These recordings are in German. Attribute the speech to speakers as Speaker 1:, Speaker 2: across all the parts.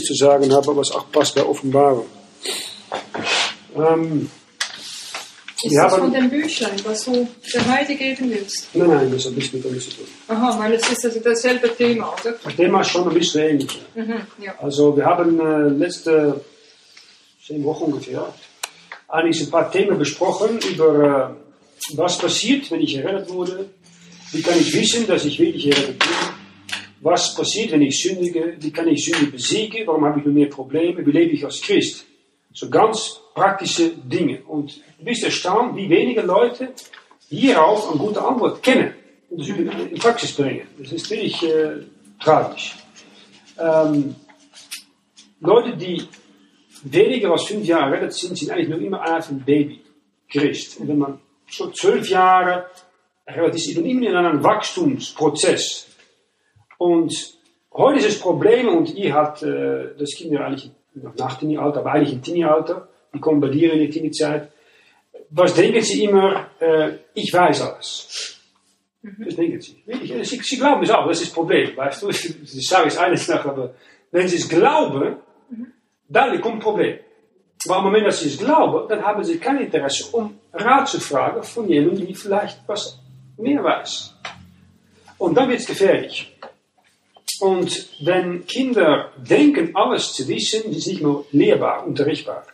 Speaker 1: Ähnliches zu sagen habe, was auch passt bei Offenbarung. Ähm,
Speaker 2: ist das von dem Büchlein, was du der Heide geben willst?
Speaker 1: Nein, nein, das hat nichts mit uns zu tun.
Speaker 2: Aha, weil es ist also dasselbe Thema, oder?
Speaker 1: Das Thema ist schon ein bisschen ähnlich.
Speaker 2: Mhm, ja.
Speaker 1: Also wir haben äh, letzte zehn Wochen ungefähr eigentlich ein paar Themen besprochen über äh, was passiert, wenn ich errettet wurde, wie kann ich wissen, dass ich wirklich errettet bin, was passiert, wenn ich sündige, wie kann ich Sünde besiegen, warum habe ich nur mehr Probleme, wie lebe ich als Christ. So ganz praktische Dinge. Und du bist erstaunt, wie wenige Leute hierauf eine gute Antwort kennen und das in, Praxis bringen. Das ist wirklich äh, tragisch. Ähm, Leute, die weniger als fünf Jahre errettet sind, sind eigentlich noch immer ein Baby, Christ. Und wenn man so zwölf Jahre errettet ist, ist man immer in einem Wachstumsprozess. Und heute ist das Problem, und habt äh, das Kinder eigentlich noch nach Teenie-Alter, aber eigentlich im Teenie-Alter, die kommen bei dir in die Teenie-Zeit. Was denken sie immer, äh, ich weiß alles. Mhm. Das denken sie. Sie, sie glauben es auch, das ist das Problem. Weißt du, sie sagen es eines nach, aber wenn sie es glauben, mhm. dann kommt ein Problem. Aber im Moment, dass sie es glauben, dann haben sie kein Interesse, um Rat zu fragen von jemandem, die vielleicht was mehr weiß. Und dann wird es gefährlich. Und wenn Kinder denken, alles zu wissen, ist nicht mehr lehrbar, unterrichtbar.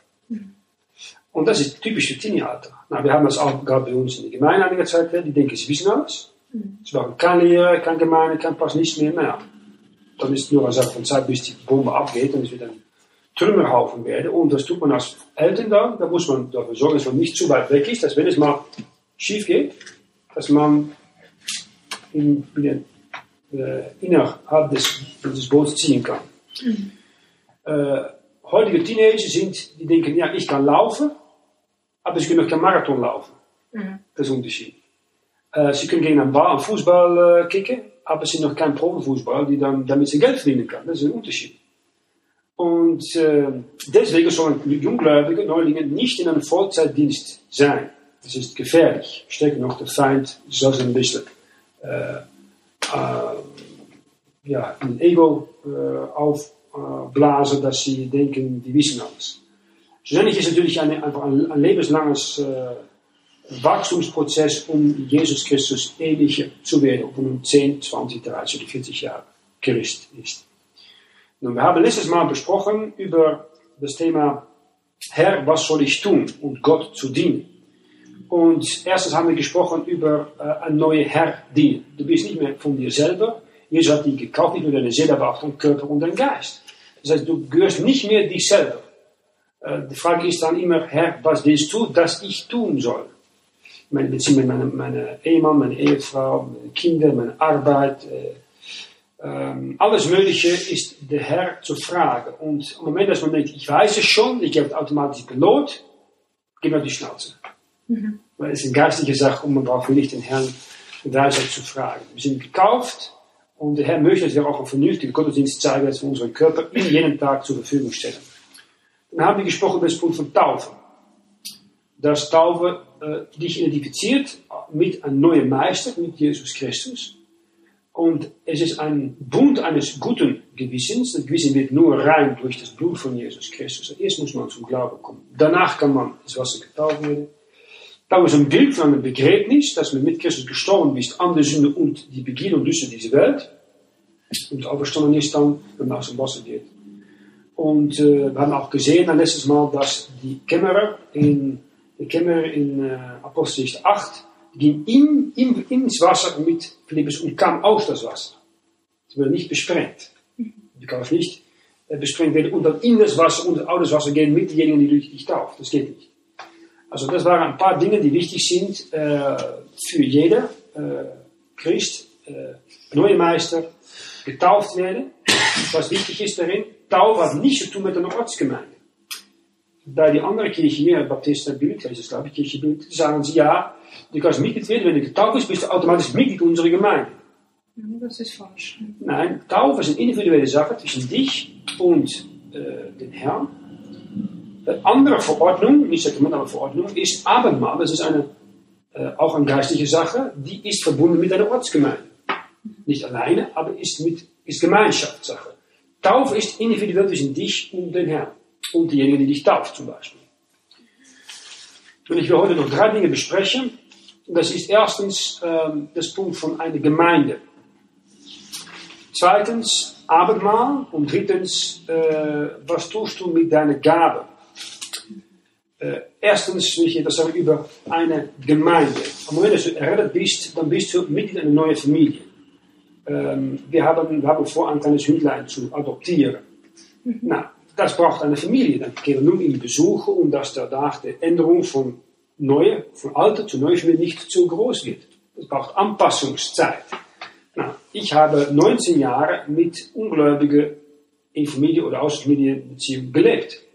Speaker 1: Und das ist typisch für Teenie-Alter. Wir haben das auch gerade bei uns in der Gemeinde einige Zeit, die denken, sie wissen alles. Sie brauchen keine Lehre, keine Gemeinde, kein Pass, nichts mehr. Naja, dann ist nur eine Sache von Zeit, bis die Bombe abgeht und es wird ein Trümmerhaufen werden. Und das tut man als Eltern dann. Da muss man dafür sorgen, dass man nicht zu weit weg ist, dass wenn es mal schief geht, dass man in, in äh, innerhalb des, des Boots ziehen kann. Mhm. Äh, heutige Teenager sind, die denken, ja, ich kann laufen, aber sie können noch kein Marathon laufen. Mhm. Das ist ein Unterschied. Äh, sie können gegen einen Ball, einen Fußball äh, kicken, aber sie sind noch kein Profifußball, die dann, damit sie Geld verdienen kann. Das ist ein Unterschied. Und äh, deswegen sollen Junggläubige, Neulinge nicht in einem Vollzeitdienst sein. Das ist gefährlich. Steckt noch der Feind, zelfs ein bisschen äh, äh, ja, ein Ego äh, aufblasen, dass sie denken, die wissen alles. Schlussendlich ist natürlich eine, einfach ein, ein lebenslanges äh, Wachstumsprozess, um Jesus Christus ähnlicher zu werden, ob man 10, 20, 30 oder 40 Jahre Christ ist. Nun, wir haben letztes Mal besprochen über das Thema Herr, was soll ich tun, um Gott zu dienen? Und erstens haben wir gesprochen über äh, ein neuer Herr dienen. Du bist nicht mehr von dir selber. Jesus hat dich gekauft, nicht nur deine Seele, aber auch dein Körper und dein Geist. Das heißt, du gehörst nicht mehr dich selber. Die Frage ist dann immer, Herr, was willst du, dass ich tun soll? Meine Beziehung mit meinem meine Ehemann, meine Ehefrau, meine Kinder, meine Arbeit, äh, ähm, alles Mögliche ist der Herr zu fragen. Und im Moment, dass man denkt, ich weiß es schon, ich habe automatisch belohnt, gib mir die Schnauze. Mhm. Weil es ist eine geistliche Sache und man braucht nicht den Herrn Weisheit zu fragen. Wir sind gekauft und der Herr möchte, dass wir auch einen vernünftigen Gottesdienst zeigen, dass wir unseren Körper in jeden Tag zur Verfügung stellen. Dann haben wir gesprochen über das Punkt von Taufe. Dass Taufe äh, dich identifiziert mit einem neuen Meister, mit Jesus Christus. Und es ist ein Bund eines guten Gewissens. Das Gewissen wird nur rein durch das Blut von Jesus Christus. Erst muss man zum Glauben kommen. Danach kann man ins Wasser getauft werden. Dat is een beeld van een Begräbnis, dass man mit Christus gestorben ist an der Sünde und die Begierde und Lüste dieser Welt. Und auferstanden ist dann, wenn man aus dem Wasser geht. Und äh, wir haben auch gesehen, letztes Mal, dass die Kämmerer in, die Kämmerer in äh, Apostelgeschichte 8, die gingen in, in, ins Wasser mit Philippus und kamen aus das Wasser. Sie wurden nicht besprengt. Du kannst nicht äh, besprengt werden und dann in das Wasser und aus das Wasser gehen mit denjenigen, die dich tauft. Das geht nicht. Also das waren ein paar Dinge, die wichtig sind äh, für jeder äh, Christ, äh, neue Meister, getauft werden. Was wichtig ist darin, Taufe hat nichts zu tun mit einer Ortsgemeinde. Bei die andere Kirche hier, Baptistenbild, das ist glaube ich Kirchenbild, sagen sie, ja, du kannst Mitglied werden, wenn du getauft bist, bist du automatisch Mitglied unserer Gemeinde.
Speaker 2: Das ist falsch.
Speaker 1: Nein, Taufe ist eine individuelle Sache zwischen dich und äh, den Herrn. Eine andere Verordnung, nicht sakramentale Verordnung, ist Abendmahl. Das ist eine, äh, auch eine geistliche Sache, die ist verbunden mit einer Ortsgemeinde. Nicht alleine, aber ist, mit, ist Gemeinschaftssache. Taufe ist individuell zwischen dich und den Herrn und diejenigen, die dich tauft zum Beispiel. Und ich will heute noch drei Dinge besprechen. Das ist erstens ähm, das Punkt von einer Gemeinde. Zweitens Abendmahl und drittens, äh, was tust du mit deiner Gabe? Äh, erstens will ich etwas sagen über eine Gemeinde. Am Moment, dass du errettet bist, dann bist du Mitglied einer neuen Familie. Ähm, wir, haben, wir haben vor, ein kleines Hündlein zu adoptieren. Mhm. Na, das braucht eine Familie. Dann gehen wir nun ihn besuchen, um dass Tag der Änderung von neue, von alter zu neuer Familie nicht zu groß wird. Das braucht Anpassungszeit. Na, ich habe 19 Jahre mit Ungläubigen in Familie oder Außenfamilienbeziehung gelebt.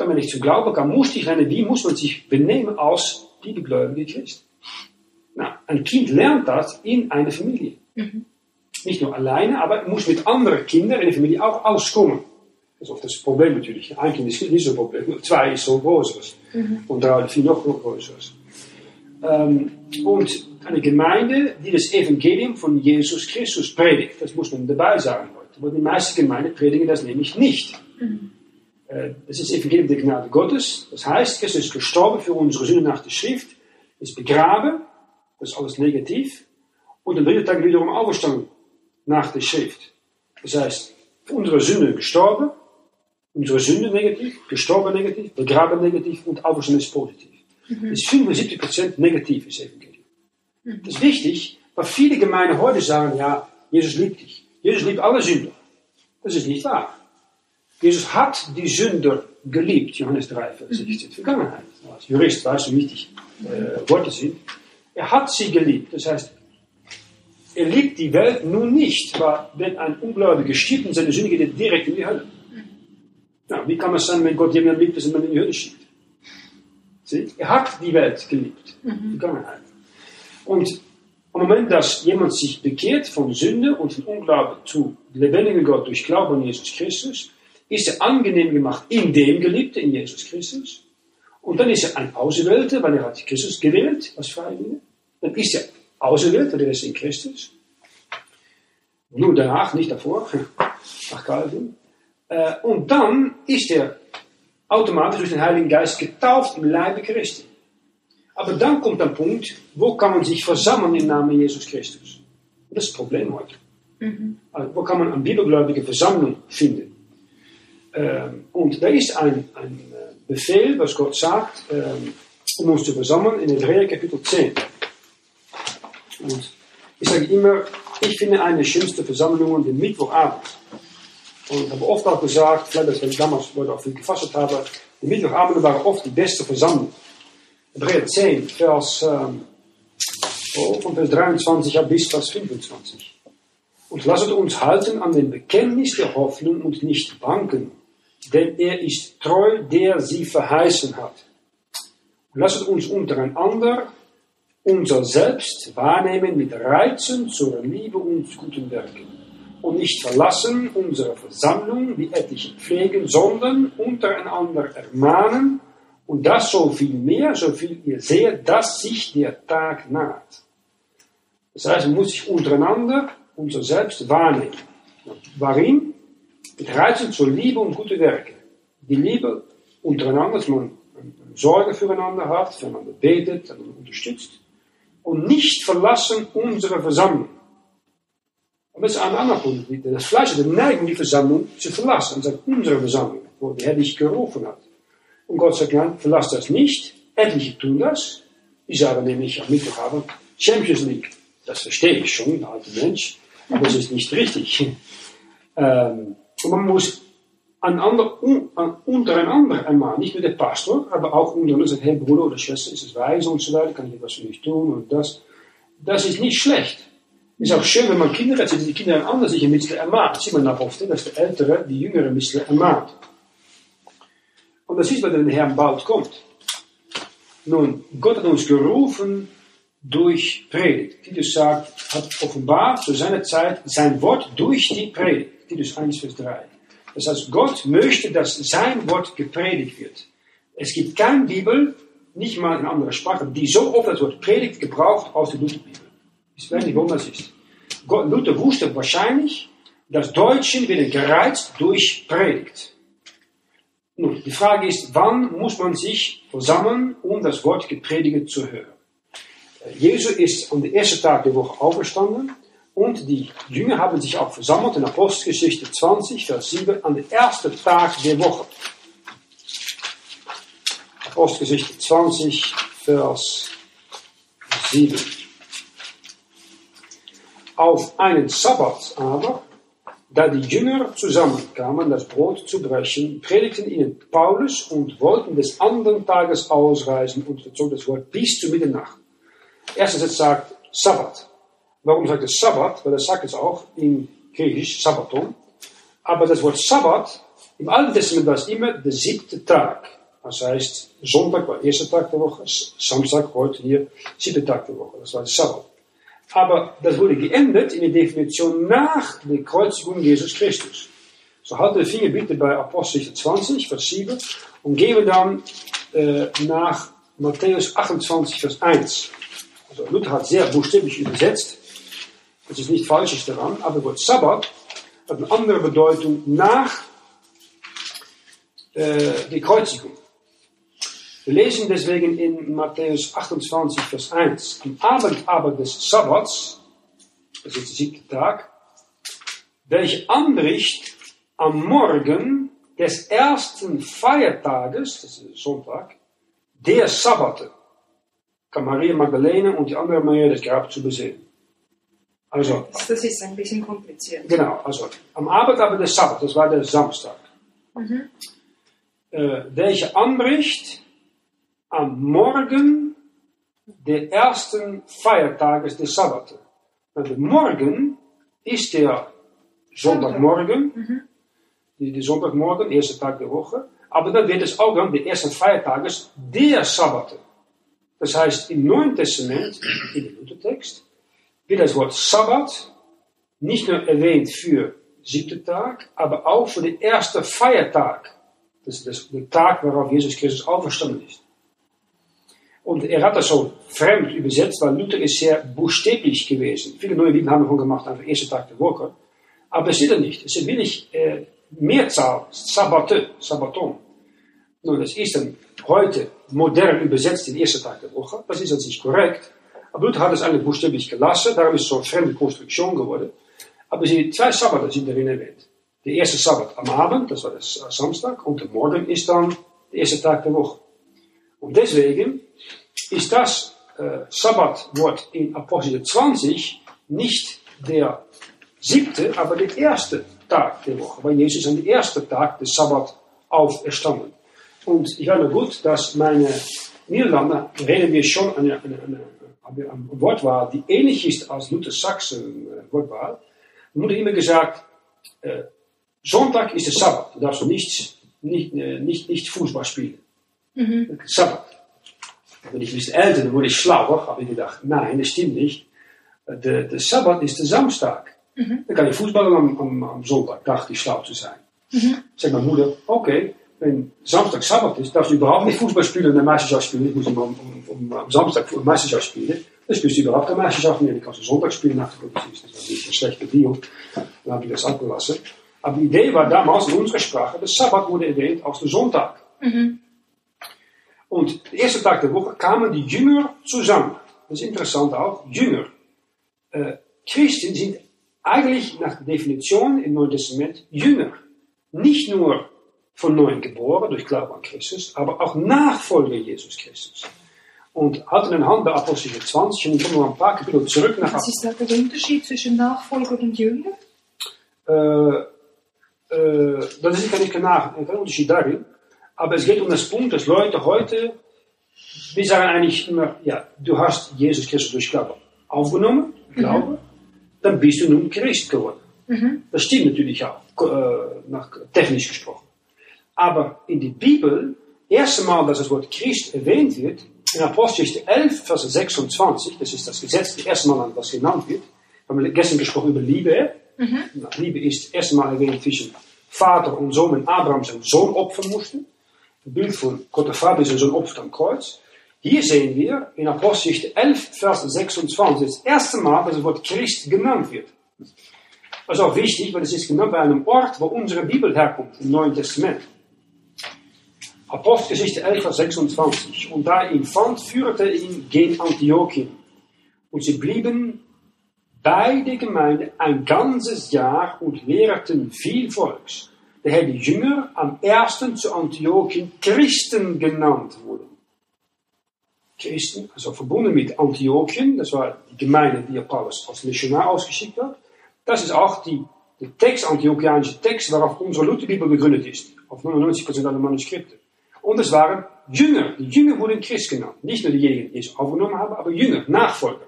Speaker 1: Damit ich zum Glauben kam, musste ich lernen, wie muss man sich benehmen als bibelgläubige Christ. Na, ein Kind lernt das in einer Familie. Mhm. Nicht nur alleine, aber muss mit anderen Kindern in der Familie auch auskommen. Das ist oft das Problem natürlich. Ein Kind ist nicht so ein Problem, zwei ist so größeres. Mhm. Und drei vier noch größeres. Ähm, und eine Gemeinde, die das Evangelium von Jesus Christus predigt, das muss man dabei sagen heute. Aber die meisten Gemeinden predigen das nämlich nicht. Mhm. Das ist Evangelium der Gnade Gottes. Das heißt, Christus ist gestorben für unsere Sünde nach der Schrift, ist begraben, das ist alles negativ, und am dritten Tag wiederum auferstanden nach der Schrift. Das heißt, für unsere Sünde gestorben, unsere Sünde negativ, gestorben negativ, begraben negativ und auferstanden ist positiv. Mhm. Das ist 75% negativ ist Evangelium. Mhm. Das ist wichtig, weil viele Gemeinden heute sagen, ja, Jesus liebt dich. Jesus liebt alle Sünder. Das ist nicht wahr. Jesus hat die Sünder geliebt, Johannes 3, Vers 16, mhm. Vergangenheit. Als Jurist weißt du, wie wichtig äh, Worte sind. Er hat sie geliebt. Das heißt, er liebt die Welt nun nicht, weil wenn ein Ungläubiger stirbt und seine Sünde geht, direkt in die Hölle. Ja, wie kann man sagen, wenn Gott jemanden liebt, dass er in die Hölle schickt? Sie? Er hat die Welt geliebt, mhm. Vergangenheit. Und am Moment, dass jemand sich bekehrt von Sünde und von Unglauben zu lebendigen Gott durch Glauben an Jesus Christus, ist er angenehm gemacht in dem Geliebten, in Jesus Christus. Und dann ist er ein Auserwählter, weil er hat Christus gewählt als Freiwilliger. Dann ist er auserwählt, weil er ist in Christus. Nur danach, nicht davor, nach Calvin. Äh, und dann ist er automatisch durch den Heiligen Geist getauft im Leibe Christi. Aber dann kommt ein Punkt, wo kann man sich versammeln im Namen Jesus Christus? Das ist das Problem heute. Mhm. Also, wo kann man eine bibelgläubige Versammlung finden? Ähm, und da ist ein, ein äh, Befehl, was Gott sagt, um uns zu versammeln, in Hebräer Kapitel 10. Und ich sage immer, ich finde eine der schönsten Versammlungen den Mittwochabend. Und ich habe oft auch gesagt, vielleicht als ich damals auch viel gefasst habe, die Mittwochabende waren oft die beste Versammlung. Hebräer 10, Vers, ähm, oh, von Vers 23 bis Vers 25. Und lasset uns halten an dem Bekenntnis der Hoffnung und nicht wanken, denn er ist treu, der sie verheißen hat. Und lasset uns untereinander unser Selbst wahrnehmen mit Reizen zur Liebe und guten Werken und nicht verlassen unsere Versammlung, wie etliche pflegen, sondern untereinander ermahnen und das so viel mehr, so viel ihr seht, dass sich der Tag naht. Das heißt, man muss sich untereinander unser Selbst wahrnehmen. Warum? Reizen zur Liebe und gute Werke. Die Liebe untereinander, dass man Sorge füreinander hat, füreinander betet, einander unterstützt und nicht verlassen unsere Versammlung. Aber das ist ein anderer Punkt. Das Fleisch hat Neigung, die Versammlung zu verlassen. Und sagt, unsere Versammlung, wo der Herr dich gerufen hat. Und Gott sagt, nein, verlass das nicht. Etliche tun das. Die sagen nämlich am Mittwochabend Champions League. Das verstehe ich schon, ein alter Mensch. Aber es ist nicht richtig. Ähm, und man muss einander, un, untereinander einmal, nicht nur der Pastor, aber auch untereinander sagt, hey Bruder oder Schwester, ist es weise und so weiter, kann ich etwas für dich tun und das. Das ist nicht schlecht. Ist auch schön, wenn man Kinder hat, die Kinder einander sich ein bisschen ermahnt. Sieht man nach oft, dass der Ältere die Jüngere ein bisschen ermahnt. Und das ist, wenn der Herr bald kommt. Nun, Gott hat uns gerufen durch Predigt. Titus sagt, hat offenbart zu seiner Zeit sein Wort durch die Predigt. Titus 1, Vers 3. Das heißt, Gott möchte, dass sein Wort gepredigt wird. Es gibt keine Bibel, nicht mal in anderer Sprache, die so oft das Wort Predigt gebraucht aus der Lutherbibel. Ich weiß nicht, warum das ist. Gott, Luther wusste wahrscheinlich, das Deutschen wird gereizt durch Predigt. Nun, die Frage ist, wann muss man sich versammeln, um das Wort gepredigt zu hören? Jesus ist am ersten Tag der Woche auferstanden und die Jünger haben sich auch versammelt in Apostelgeschichte 20, Vers 7, an den ersten Tag der Woche. Apostelgeschichte 20, Vers 7. Auf einen Sabbat aber da die Jünger zusammenkamen, das Brot zu brechen, predigten ihnen Paulus und wollten des anderen Tages ausreisen und verzog das Wort bis zu Mitternacht. Erstens, es sagt Sabbat. Warum sagt es Sabbat? Weil das sagt es auch in Griechisch, Sabbaton. Aber das Wort Sabbat, im Alten Testament war es immer der siebte Tag. Das heißt, Sonntag war der erste Tag der Woche, Samstag, heute hier, siebte Tag der Woche. Das war der Sabbat. Aber das wurde geändert in die Definition nach der Kreuzigung Jesus Christus. So halte die Finger bitte bei Apostel 20, Vers 7 und gehen dann äh, nach Matthäus 28, Vers 1. Also Luther hat sehr buchstäblich übersetzt. Das ist nicht falsches daran, aber das Wort Sabbat hat eine andere Bedeutung nach äh, der Kreuzigung. Wir lesen deswegen in Matthäus 28, Vers 1. Am Abend aber des Sabbats, das ist der siebte Tag, welche anbricht am Morgen des ersten Feiertages, das ist Sonntag, der Sabbate, kam Maria Magdalene und die andere Maria das Grab zu besehen.
Speaker 2: Also, das ist ein bisschen kompliziert.
Speaker 1: Genau, also am Abend aber des Sabbat, das war der Samstag, mhm. äh, welche anbricht am Morgen der ersten Feiertages des Sabbate. Also morgen ist der Sonntagmorgen, mhm. die, die Sonntagmorgen, erste Tag der Woche, aber dann wird es auch dann der erste Feiertages der Sabbate. Das heißt, im Neuen Testament, in dem Luthertext, wird das Wort Sabbat nicht nur erwähnt für siebte Tag, aber auch für den ersten Feiertag. Das ist der Tag, worauf Jesus Christus auferstanden ist. Und er hat das so fremd übersetzt, weil Luther ist sehr buchstäblich gewesen. Viele neue Bibeln haben wir gemacht am ersten Tag der Woche. Aber es steht er nicht. Es ist wirklich äh, Mehrzahl, Sabbate, Sabbaton. Nun, das ist dann heute modern übersetzt den ersten Tag der Woche. Das ist an sich korrekt. Aber Luther hat es eigentlich buchstäblich gelassen. Darum ist es so eine fremde Konstruktion geworden. Aber die zwei Sabbate sind darin erwähnt. Der erste Sabbat am Abend, das war das Samstag. Und der Morgen ist dann der erste Tag der Woche. Und deswegen ist das äh, Sabbatwort in Apostel 20 nicht der siebte, aber der erste Tag der Woche, weil Jesus an dem ersten Tag des Sabbat auferstanden. Und ich weiß gut, dass meine Niederlande reden wir schon eine, eine, eine, eine Wortwahl, die ähnlich ist als Luther Sachsen äh, Wortwahl. Da wurde immer gesagt, äh, Sonntag ist der Sabbat, du darfst nicht, nicht, äh, nicht, nicht Fußball spielen. Mhm. Sabbat. Wenn ich ein älter, dann wurde ich schlauer, habe ich gedacht, nein, das stimmt nicht. Der, der Sabbat ist der Samstag. Mhm. Dann kann ich Fußballen am, am, am, Sonntag, dachte ich schlau zu sein. Mhm. Sagt meine Mutter, okay, wenn Samstag Sabbat ist, darfst du überhaupt nicht Fußball spielen und eine Meisterschaft spielen. Ich muss am, um, um, am Samstag eine Meisterschaft spielen. Dann spielst du überhaupt eine Meisterschaft nicht. Ich kann Sonntag spielen nach der Gottesdienst. Das war nicht ein schlechter Deal. Dann habe ich das abgelassen. Aber die Idee war damals in unserer Sprache, der Sabbat wurde erwähnt als der Sonntag. Mhm. Und der erste Tag der Woche kamen die Jünger zusammen. Das ist interessant auch, Jünger. Äh, Christen sind eigentlich nach der Definition im Neuen Testament Jünger. Nicht nur von neuem geboren durch Glauben an Christus, aber auch Nachfolger Jesus Christus. Und hatten anhand der Apostel 20, und ich komme noch ein paar Kapitel zurück nach.
Speaker 2: Was ist da der Unterschied zwischen Nachfolger und Jünger?
Speaker 1: Äh, äh, das ist kein, kein Unterschied darin. Aber es geht um das Punkt, dass Leute heute, wir sagen eigentlich immer, ja, du hast Jesus Christus durch Glaube aufgenommen, Glaube, mhm. dann bist du nun Christ geworden. Mhm. Das stimmt natürlich auch, äh, nach, technisch gesprochen. Aber in der Bibel, erste Mal, dass das Wort Christ erwähnt wird, in Apostelgeschichte 11, Vers 26, das ist das Gesetz, das erste Mal, was genannt wird, wir haben gestern gesprochen über Liebe. Mhm. Liebe ist das erste Mal erwähnt zwischen Vater und Sohn, wenn Abraham seinen Sohn opfern musste. Bild von Gott der Vater ist ein Opfer am Kreuz. Hier sehen wir in Apostelgeschichte 11, Vers 26, das erste Mal, dass das Wort Christ genannt wird. Das ist auch wichtig, weil es ist genau bei einem Ort, wo unsere Bibel herkommt, im Neuen Testament. Apostelgeschichte 11, Vers 26. Und da ihn fand, führte ihn gen Antiochien. Und sie blieben bei der Gemeinde ein ganzes Jahr und lehrten viel Volks. Daher die Jünger am ersten zu Antiochien Christen genannt wurden. Christen, also verbunden mit Antiochien, das war die Gemeinde, die Paulus als Missionar ausgeschickt hat. Das ist auch die, der Text, antiochianische Text, worauf unsere Lutherbibel gegründet ist. Auf 99% aller Manuskripte. Und es waren Jünger. Die Jünger wurden Christ genannt. Nicht nur diejenigen, die es aufgenommen haben, aber Jünger, Nachfolger.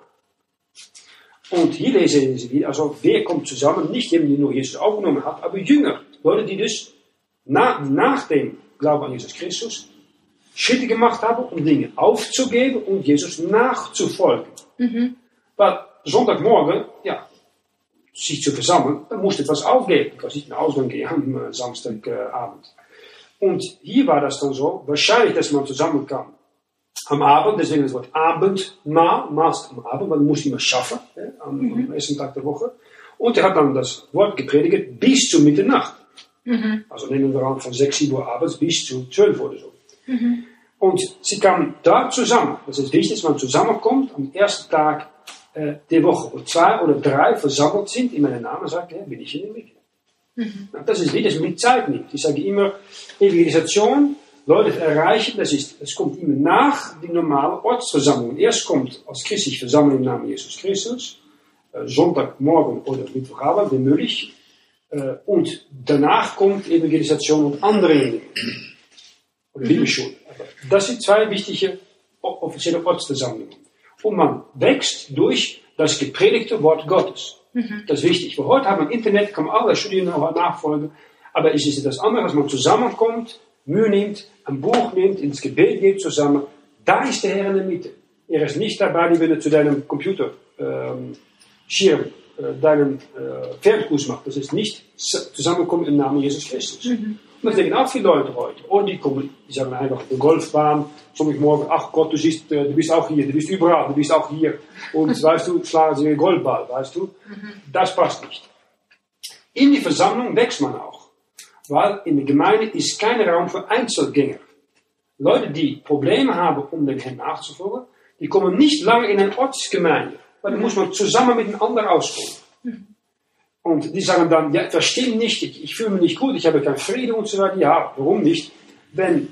Speaker 1: Und hier lesen Sie wieder, also wer kommt zusammen? Nicht diejenigen, die nur Jesus aufgenommen hat, aber Jünger. Leute, die dus na, nach dem Glauben an Jesus Christus Schritte gemacht haben, um Dinge aufzugeben und Jesus nachzufolgen. Mhm. Weil Sonntagmorgen, ja, sich zu versammeln, dann musste etwas aufgeben. Ich kann nicht nach Ausgang gehen am äh, Samstagabend. Und hier war das dann so, wahrscheinlich, dass man zusammenkam am Abend, deswegen das Wort Abendmahl, Maß am Abend, man muss immer schaffen, ja, am, mhm. am, ersten Tag der Woche. Und er hat dann das Wort gepredigt bis zu Mitternacht. Mhm. Also nehmen wir an von 6, 7 Uhr abends bis zu 12 Uhr oder so. Mhm. Und sie kamen da zusammen. Das ist wichtig, dass man zusammenkommt am ersten Tag äh, der Woche. Wo zwei oder drei versammelt sind in meinem Namen, sagt er, bin ich in der Mitte. Mhm. Das ist wie das mit Zeit nimmt. Ich sage immer, Evangelisation, Leute erreichen, das, ist, das kommt immer nach die normale Ortsversammlung. Erst kommt als christlich versammeln im Namen Jesus Christus, äh, Sonntagmorgen oder Mittwochabend, wenn möglich. Äh, und danach kommt Evangelisation und andere Dinge. Oder Bibelschule. Das sind zwei wichtige offizielle Ortsversammlungen. Und man wächst durch das gepredigte Wort Gottes. Mhm. Das ist wichtig. Wir heute haben wir Internet, kann man alle studieren und nachfolgen. Aber es ist etwas anderes, dass man zusammenkommt, Mühe nimmt, ein Buch nimmt, ins Gebet geht zusammen. Da ist der Herr in der Mitte. Er ist nicht dabei, wenn er zu deinem Computer, ähm, Schirm, äh, deinen äh, Fernkurs macht. Das ist nicht zusammenkommen im Namen Jesus Christus. Mhm. Und das denken auch viele Leute heute. Oder die kommen, die sagen einfach auf der Golfbahn, morgen, ach Gott, du, siehst, äh, du bist auch hier, du bist überall, du bist auch hier. Und weißt du, schlagen sie einen Golfball, weißt du. Das passt nicht. In die Versammlung wächst man auch. Weil in der Gemeinde ist kein Raum für Einzelgänger. Leute, die Probleme haben, um den Herrn nachzufolgen, die kommen nicht lange in eine Ortsgemeinde. Weil da muss man zusammen mit einem anderen auskommen. Und die sagen dann, ja, das stimmt nicht, ich, ich fühle mich nicht gut, ich habe keinen Frieden und so weiter. Ja, warum nicht? Wenn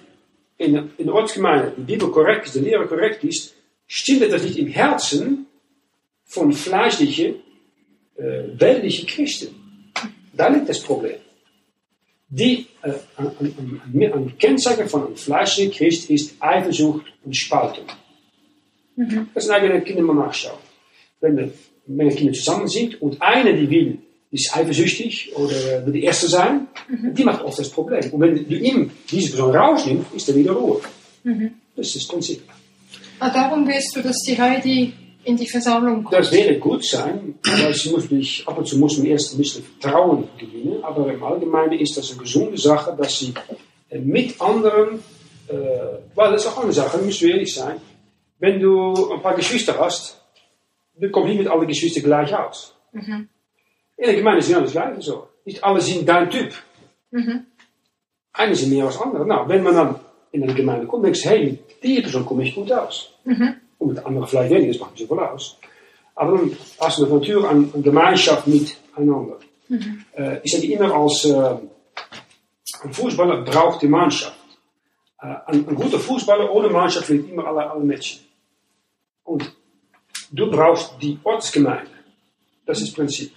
Speaker 1: in, in der Ortsgemeinde die Bibel korrekt ist, die Lehre korrekt ist, stimmt das nicht im Herzen von fleischlichen, äh, weltlichen Christen. Da liegt das Problem. Die, äh, ein, ein, ein, Kennzeichen von einem fleischlichen Christ ist Eifersucht und Spaltung. Mhm. Das sind eigentlich Kinder mal nachschauen. Wenn, wenn Kinder zusammen sind und einer die will, ist eifersüchtig oder will die Erste sein, mhm. die macht oft das Problem. Und wenn du ihm diese Person rausnimmst, ist er wieder Ruhe. Mhm. Das ist das Prinzip.
Speaker 2: Ah, darum willst du, dass die Heidi in die Versammlung kommt?
Speaker 1: Das wäre gut sein, weil sie muss nicht, ab und zu muss man erst ein bisschen Vertrauen gewinnen, aber im Allgemeinen ist das eine gesunde Sache, dass sie äh, mit anderen, äh, weil das ist auch eine Sache, muss ehrlich sein, wenn du ein paar Geschwister hast, dann kommt nicht mit allen Geschwistern gleich aus. Mhm. In der Gemeinde sind alles gleich so. Nicht alle sind dein Typ. Mhm. Eine sind mehr als andere. Nou, wenn man dann in eine Gemeinde kommt, denkt hey, die Person kommt nicht gut aus. Mhm. Und mit anderen vielleicht weniger, das macht nicht so viel aus. Aber dann hast du natürlich eine, eine Gemeinschaft miteinander. Mhm. Äh, ich sage immer, als äh, ein Fußballer braucht die Mannschaft. Äh, ein, ein, guter Fußballer ohne Mannschaft verliert immer alle, alle Matches. Und du brauchst die Ortsgemeinde. Das ist das Prinzip.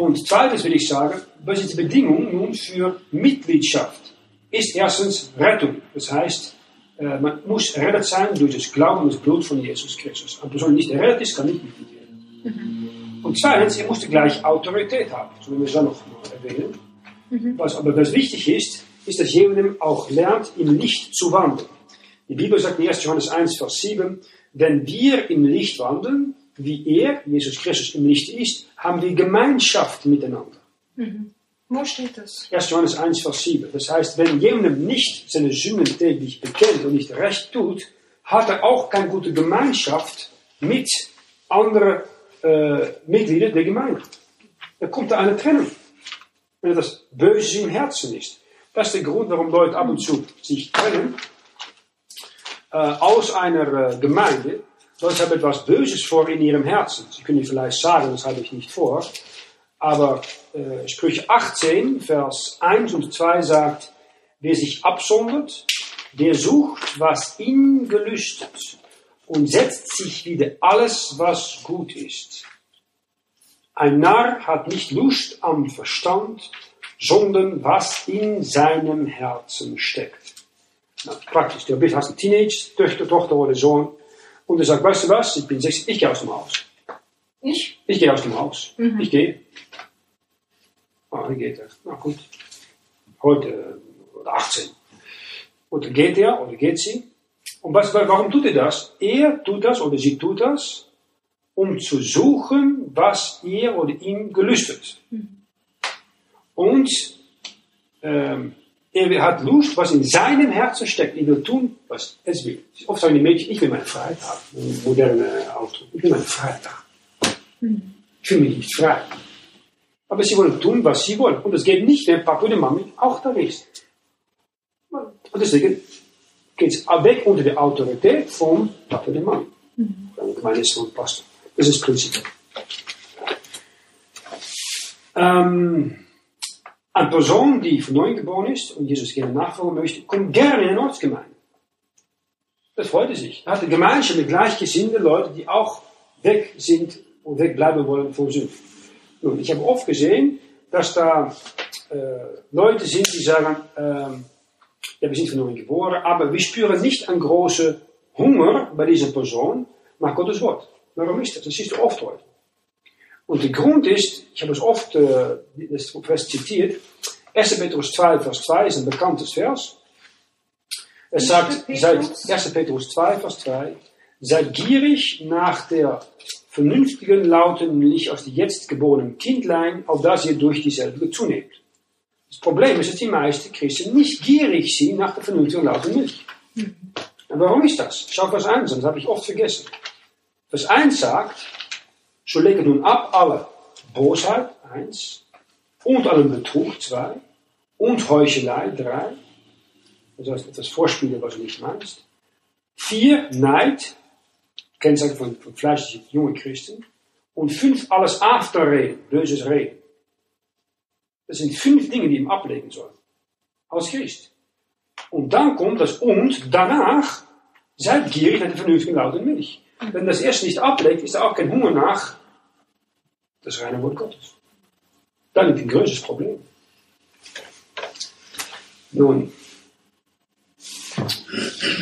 Speaker 1: Und zweitens will ich sagen, was ist die Bedingung nun für Mitgliedschaft? Ist erstens Rettung. Das heißt, äh, man muss errettet sein durch das Glauben und das Blut von Jesus Christus. Eine Person, die nicht errettet ist, kann nicht Mitglied werden. Mhm. Und zweitens, er muss die gleiche Autorität haben. So will ich das noch erwähnen. Mhm. Was aber was wichtig ist, ist, dass jemand auch lernt, im Licht zu wandeln. Die Bibel sagt in 1. Johannes 1, Vers 7, wenn wir im Licht wandeln, wie er, Jesus Christus, im Licht ist, haben wir Gemeinschaft miteinander.
Speaker 2: Mhm. Wo steht das?
Speaker 1: 1. Johannes 1, Vers 7. Das heißt, wenn jemand nicht seine Sünden täglich bekennt und nicht recht tut, hat er auch keine gute Gemeinschaft mit anderen äh, Mitgliedern der Gemeinde. dann kommt da eine Trennung. Wenn das Böse im Herzen ist. Das ist der Grund, warum Leute ab und zu sich trennen äh, aus einer äh, Gemeinde. Leute haben etwas Böses vor in ihrem Herzen. Sie können vielleicht sagen, das habe ich nicht vor. Aber äh, Sprüche 18, Vers 1 und 2 sagt, wer sich absondert, der sucht, was ihn gelüstet und setzt sich wieder alles, was gut ist. Ein Narr hat nicht Lust am Verstand, sondern was in seinem Herzen steckt. Na, praktisch, du hast eine Teenage-Tochter Tochter oder Sohn und er sagt, weißt du was, ich bin 16, ich gehe aus dem Haus.
Speaker 2: Ich?
Speaker 1: Ich gehe aus dem Haus. Mhm. Ich gehe. Ah, wie geht er? Na gut. Heute, oder 18. Und dann geht er oder geht sie und was, warum tut er das? Er tut das oder sie tut das, um zu suchen, was ihr oder ihm gelüstet. Und ähm, er hat Lust, was in seinem Herzen steckt. Er will tun, was es will. Oft sagen die Mädchen, ich will meine Freiheit haben. Moderne Auto. Ich will meine Freiheit haben. Ich fühle mich nicht frei. Aber sie wollen tun, was sie wollen. Und es geht nicht, wenn Papa und Mami auch da ist. Und deswegen geht es weg unter der Autorität vom Papa der Mann. Mhm. Von Gemeindesohn Pastor. Das ist das Prinzip. Ähm, eine Person, die von neuem geboren ist und Jesus gerne nachfolgen möchte, kommt gerne in eine Ortsgemeinde. Das freut sich. Er hat eine Gemeinschaft mit gleichgesinnten Leuten, die auch weg sind und wegbleiben wollen von Sünden. Nun, ich habe oft gesehen, dass da äh, Leute sind, die sagen, ähm, ja, wir sind von neuem geboren, aber wir spüren nicht einen großen Hunger bei dieser Person nach Gottes Wort. Warum ist das? Das ist oft heute. Und der Grund ist, ich habe es oft äh, das Vers zitiert, 1. Petrus 2, Vers 2 ist ein bekanntes Vers. Es sagt, seid, 1. Petrus 2, Vers 2, seid gierig nach der vernünftigen, lauten, Milch aus dem jetzt geborenen Kindlein, auf das ihr durch dieselbe zunehmt. Das Problem ist, dass die meisten Christen nicht gierig sind nach der vernünftigen lauten Milch. Und warum ist das? Schau Vers 1 das habe ich oft vergessen. Vers 1 sagt, so lege nun ab alle Bosheit, 1, und allen Betrug, 2, und Heuchelei, 3, das heißt etwas Vorspielen, was du nicht meinst. 4, Neid, Kennzeichen von, von fleischlichen jungen Christen. Und 5, alles Afterreden, böses Reden. Das sind fünf Dinge, die ihm ablegen sollen. Als Christ. Und dann kommt das und danach seid gierig nach der vernünftigen lauten Milch. Wenn das erst nicht ablegt, ist da auch kein Hunger nach das reine Wort Gottes. Dann liegt ein größeres Problem. Nun,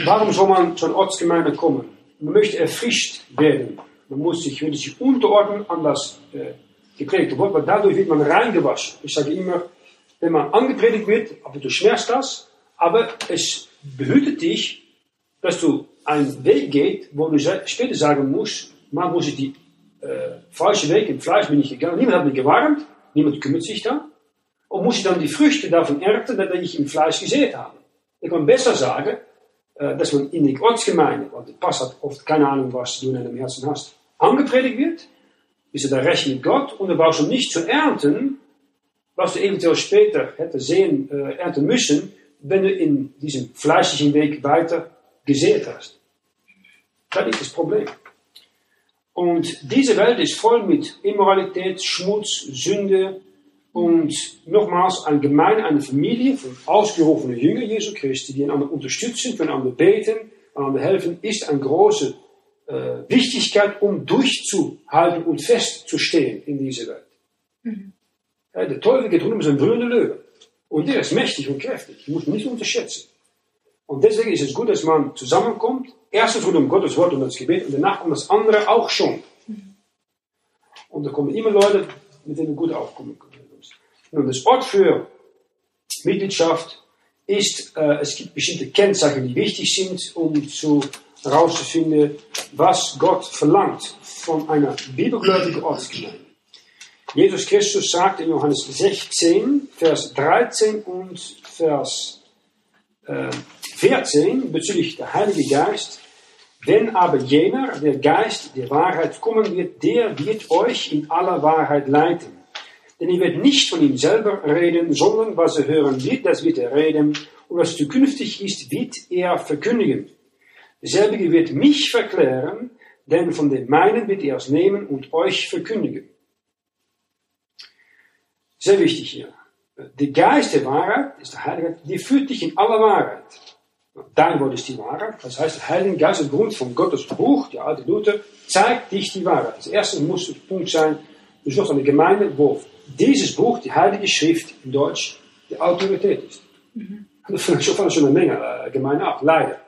Speaker 1: warum soll man zur Ortsgemeinde kommen? Man möchte erfrischt werden. Man muss sich, will sich unterordnen an das äh, gepredigt Wort, weil dadurch wird man reingewaschen. Ich sage immer, wenn man angepredigt wird, ab und zu schmerzt das, aber es behütet dich, dass du einen Weg geht, wo du später sagen musst, man muss die äh, falsche Weg im Fleisch bin ich gegangen, niemand hat mich gewarnt, niemand kümmert sich da, und muss ich dann die Früchte davon ernten, die ich im Fleisch gesät habe. Ich kann besser sagen, äh, dass man in die Ortsgemeinde, weil der Pass hat oft keine Ahnung, was du in deinem Herzen hast, angepredigt wird, bist du da recht mit Gott und du brauchst um nicht zu ernten, was du eventuell später hätte sehen, äh, ernten müssen, wenn du in diesem fleischlichen Weg weiter gesät hast. Das ist das Problem. Und diese Welt ist voll mit Immoralität, Schmutz, Sünde und nochmals ein Gemein, eine Familie von ausgerufenen Jüngern Jesu Christi, die einander unterstützen, füreinander beten, einander helfen, ist eine große äh, Wichtigkeit, um durchzuhalten und festzustehen in dieser Welt. Mhm. Ja, der Teufel geht rund um seinen brüllenden Löwe. Und der ist mächtig und kräftig. Ich muss ihn nicht unterschätzen. Und deswegen ist es gut, dass man zusammenkommt. Erstens rund um Gottes Wort und das Gebet und danach kommt das andere auch schon. Und da kommen immer Leute, mit denen wir gut aufkommen können. Nun, das Ort für Mitgliedschaft ist, äh, es gibt bestimmte Kennzeichen, die wichtig sind, um zu herauszufinden, was Gott verlangt von einer bibelgläubigen Ortsgemeinde. Jesus Christus sagt in Johannes 16, Vers 13 und Vers 14 bezüglich der Heilige Geist, wenn aber jener, der Geist der Wahrheit kommen wird, der wird euch in aller Wahrheit leiten. Denn er wird nicht von ihm selber reden, sondern was er hören wird, das wird er reden. Und was zukünftig ist, wird er verkündigen. Derselbe wird mich verklären, denn von dem meinen wird er es nehmen und euch verkündigen. Sehr wichtig hier. Der Geist der Wahrheit ist der Heilige Geist, die führt dich in aller Wahrheit. Dein Wort ist die Wahrheit. Das heißt, der Heilige Geist, aufgrund von Gottes Buch, die alte Luther, zeigt dich die Wahrheit. Das erste muss der Punkt sein, du suchst eine Gemeinde, wo dieses Buch, die Heilige Schrift in Deutsch, die Autorität ist. Mhm. Das fangen schon eine Menge äh, Gemeinden ab, leider.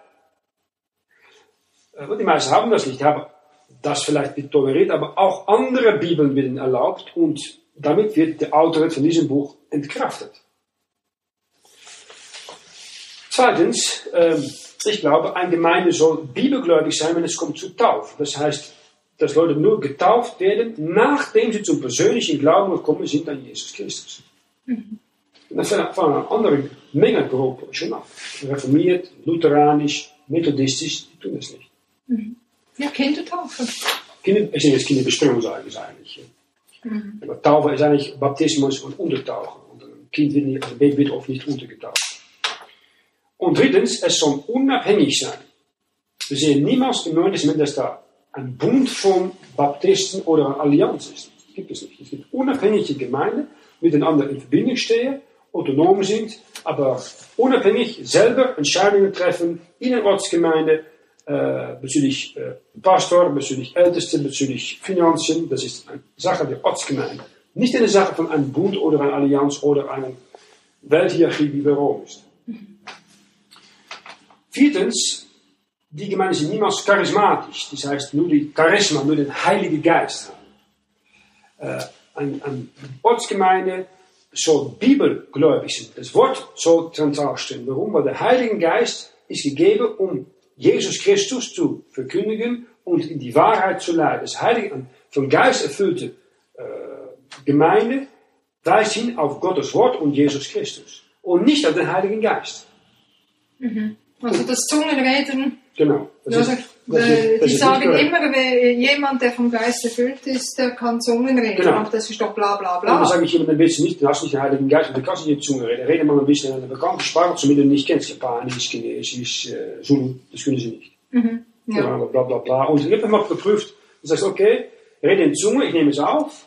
Speaker 1: Äh, die meisten haben das nicht, haben das vielleicht toleriert, aber auch andere Bibeln werden erlaubt und damit wird die Autorität von diesem Buch entkraftet. Zweitens, ähm, ich glaube, eine Gemeinde soll bibelgläubig sein, wenn es kommt zu Taufe. Das heißt, dass Leute nur getauft werden, nachdem sie zum persönlichen Glauben gekommen sind an Jesus Christus. Mhm. Das fangen eine andere Mengengroepen schon ab. Reformiert, Lutheranisch, Methodistisch, die tun das nicht.
Speaker 2: Mhm. Ja, Kindertaufe.
Speaker 1: Kinder, ich denke, das Kinderbestimmung sagen ist eigentlich. Mhm. Aber Taufe ist eigentlich Baptismus und Untertauchen. Und ein Kind wird, nicht, ein Baby wird oft nicht untergetaucht. Und drittens, es soll unabhängig sein. Wir sehen niemals im Neuen Testament, dass da ein Bund von Baptisten oder eine Allianz ist. Das gibt es nicht. Es gibt unabhängige Gemeinden, miteinander in Verbindung stehen, autonom sind, aber unabhängig selber Entscheidungen treffen in einer Ortsgemeinde äh, bezüglich äh, Pastor, bezüglich Älteste, bezüglich Finanzen. Das ist eine Sache der Ortsgemeinde. Nicht eine Sache von einem Bund oder einer Allianz oder einer Welthierarchie, wie bei Rom ist. Viertens, die Gemeinden sind niemals charismatisch. Das heißt, nur die Charisma, nur den Heiligen Geist haben. Äh, eine, eine Ortsgemeinde soll bibelgläubig sein. Das Wort soll zentral stehen. Warum? Weil der Heilige Geist ist gegeben, um Jesus Christus zu verkündigen und in die Wahrheit zu leiten. Das Heilige, von Geist erfüllte äh, Gemeinde weist hin auf Gottes Wort und Jesus Christus. Und nicht auf den Heiligen Geist.
Speaker 2: Mhm. Also das Zungenreden.
Speaker 1: Genau.
Speaker 2: Das also, ist, das äh, ist, die sagen immer, jemand, der vom Geist erfüllt ist, der kann Zungen reden. Genau. das ist doch bla bla bla.
Speaker 1: Und dann sage ich jemandem, willst du nicht, du hast nicht den Heiligen Geist, du kannst nicht in Zungen reden. Rede mal ein bisschen in einer bekannten Sprache, zumindest nicht kennst. Japanisch, Chinesisch, äh, Zulu, das können sie nicht. Mhm. Ja. ja. Bla bla bla. Und ich habe mal geprüft. Du sagst, okay, rede in Zunge, ich nehme es auf.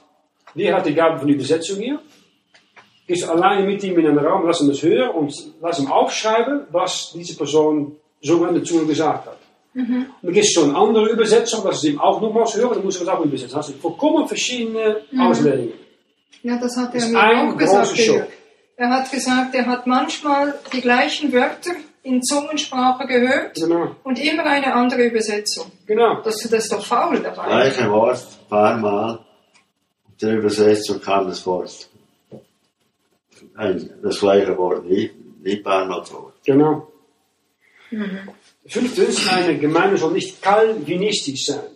Speaker 1: Wie hat die Gabe von Übersetzung hier? Gehst alleine mit ihm in einen Raum, lass ihm das hören und lass ihm aufschreiben, was diese Person so in der Zunge gesagt hat. Mhm. Und dann gehst du eine andere Übersetzung, lass es ihm auch nochmals hören, dann muss er das auch übersetzen. Das sind vollkommen verschiedene mhm. Auslegungen.
Speaker 2: Ja, das hat er mir auch gesagt. Er, hat gesagt, er hat manchmal die gleichen Wörter in Zungensprache gehört genau. und immer eine andere Übersetzung.
Speaker 1: Genau.
Speaker 2: Das, das ist doch faul dabei.
Speaker 3: Gleiche Wort, paar Mal. Der Übersetzung kam das Wort ein, das gleiche Wort paar Mal vor.
Speaker 1: Genau. Mhm. Fünftens, eine Gemeinde soll nicht kalvinistisch sein.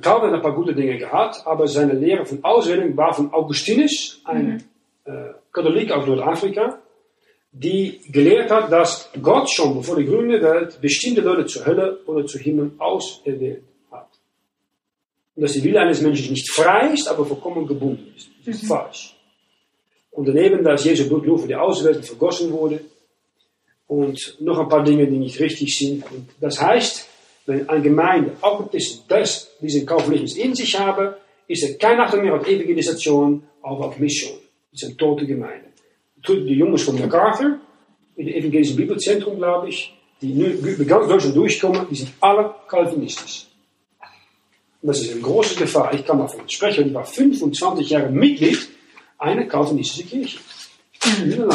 Speaker 1: Calvin hat ein paar gute Dinge gehabt, aber seine Lehre von Auswählung war von Augustinus, ein mhm. äh, Katholik aus Nordafrika, die gelehrt hat, dass Gott schon bevor die grüne Welt bestimmte Leute zur Hölle oder zu Himmel auserwählt hat. Und dass die Wille eines Menschen nicht frei ist, aber vollkommen gebunden ist. Das ist mhm. falsch. Und daneben, dass Jesu Blut nur für die Auserwählten vergossen wurde. Und noch ein paar Dinge, die nicht richtig sind. Und das heißt, wenn eine Gemeinde auch das, diesen Calvinismus in sich habe, ist er kein Achtung mehr auf Evangelisation, aber auf Mission. Das ist eine tote Gemeinde. Die Jungs von MacArthur, in dem evangelischen Bibelzentrum, glaube ich, die nu ganz Deutschland durchkommen, die sind alle Calvinistisch. Und das ist eine große Gefahr. Ich kann davon sprechen, ich war 25 Jahre Mitglied eine kalvinistische Kirche. Mhm.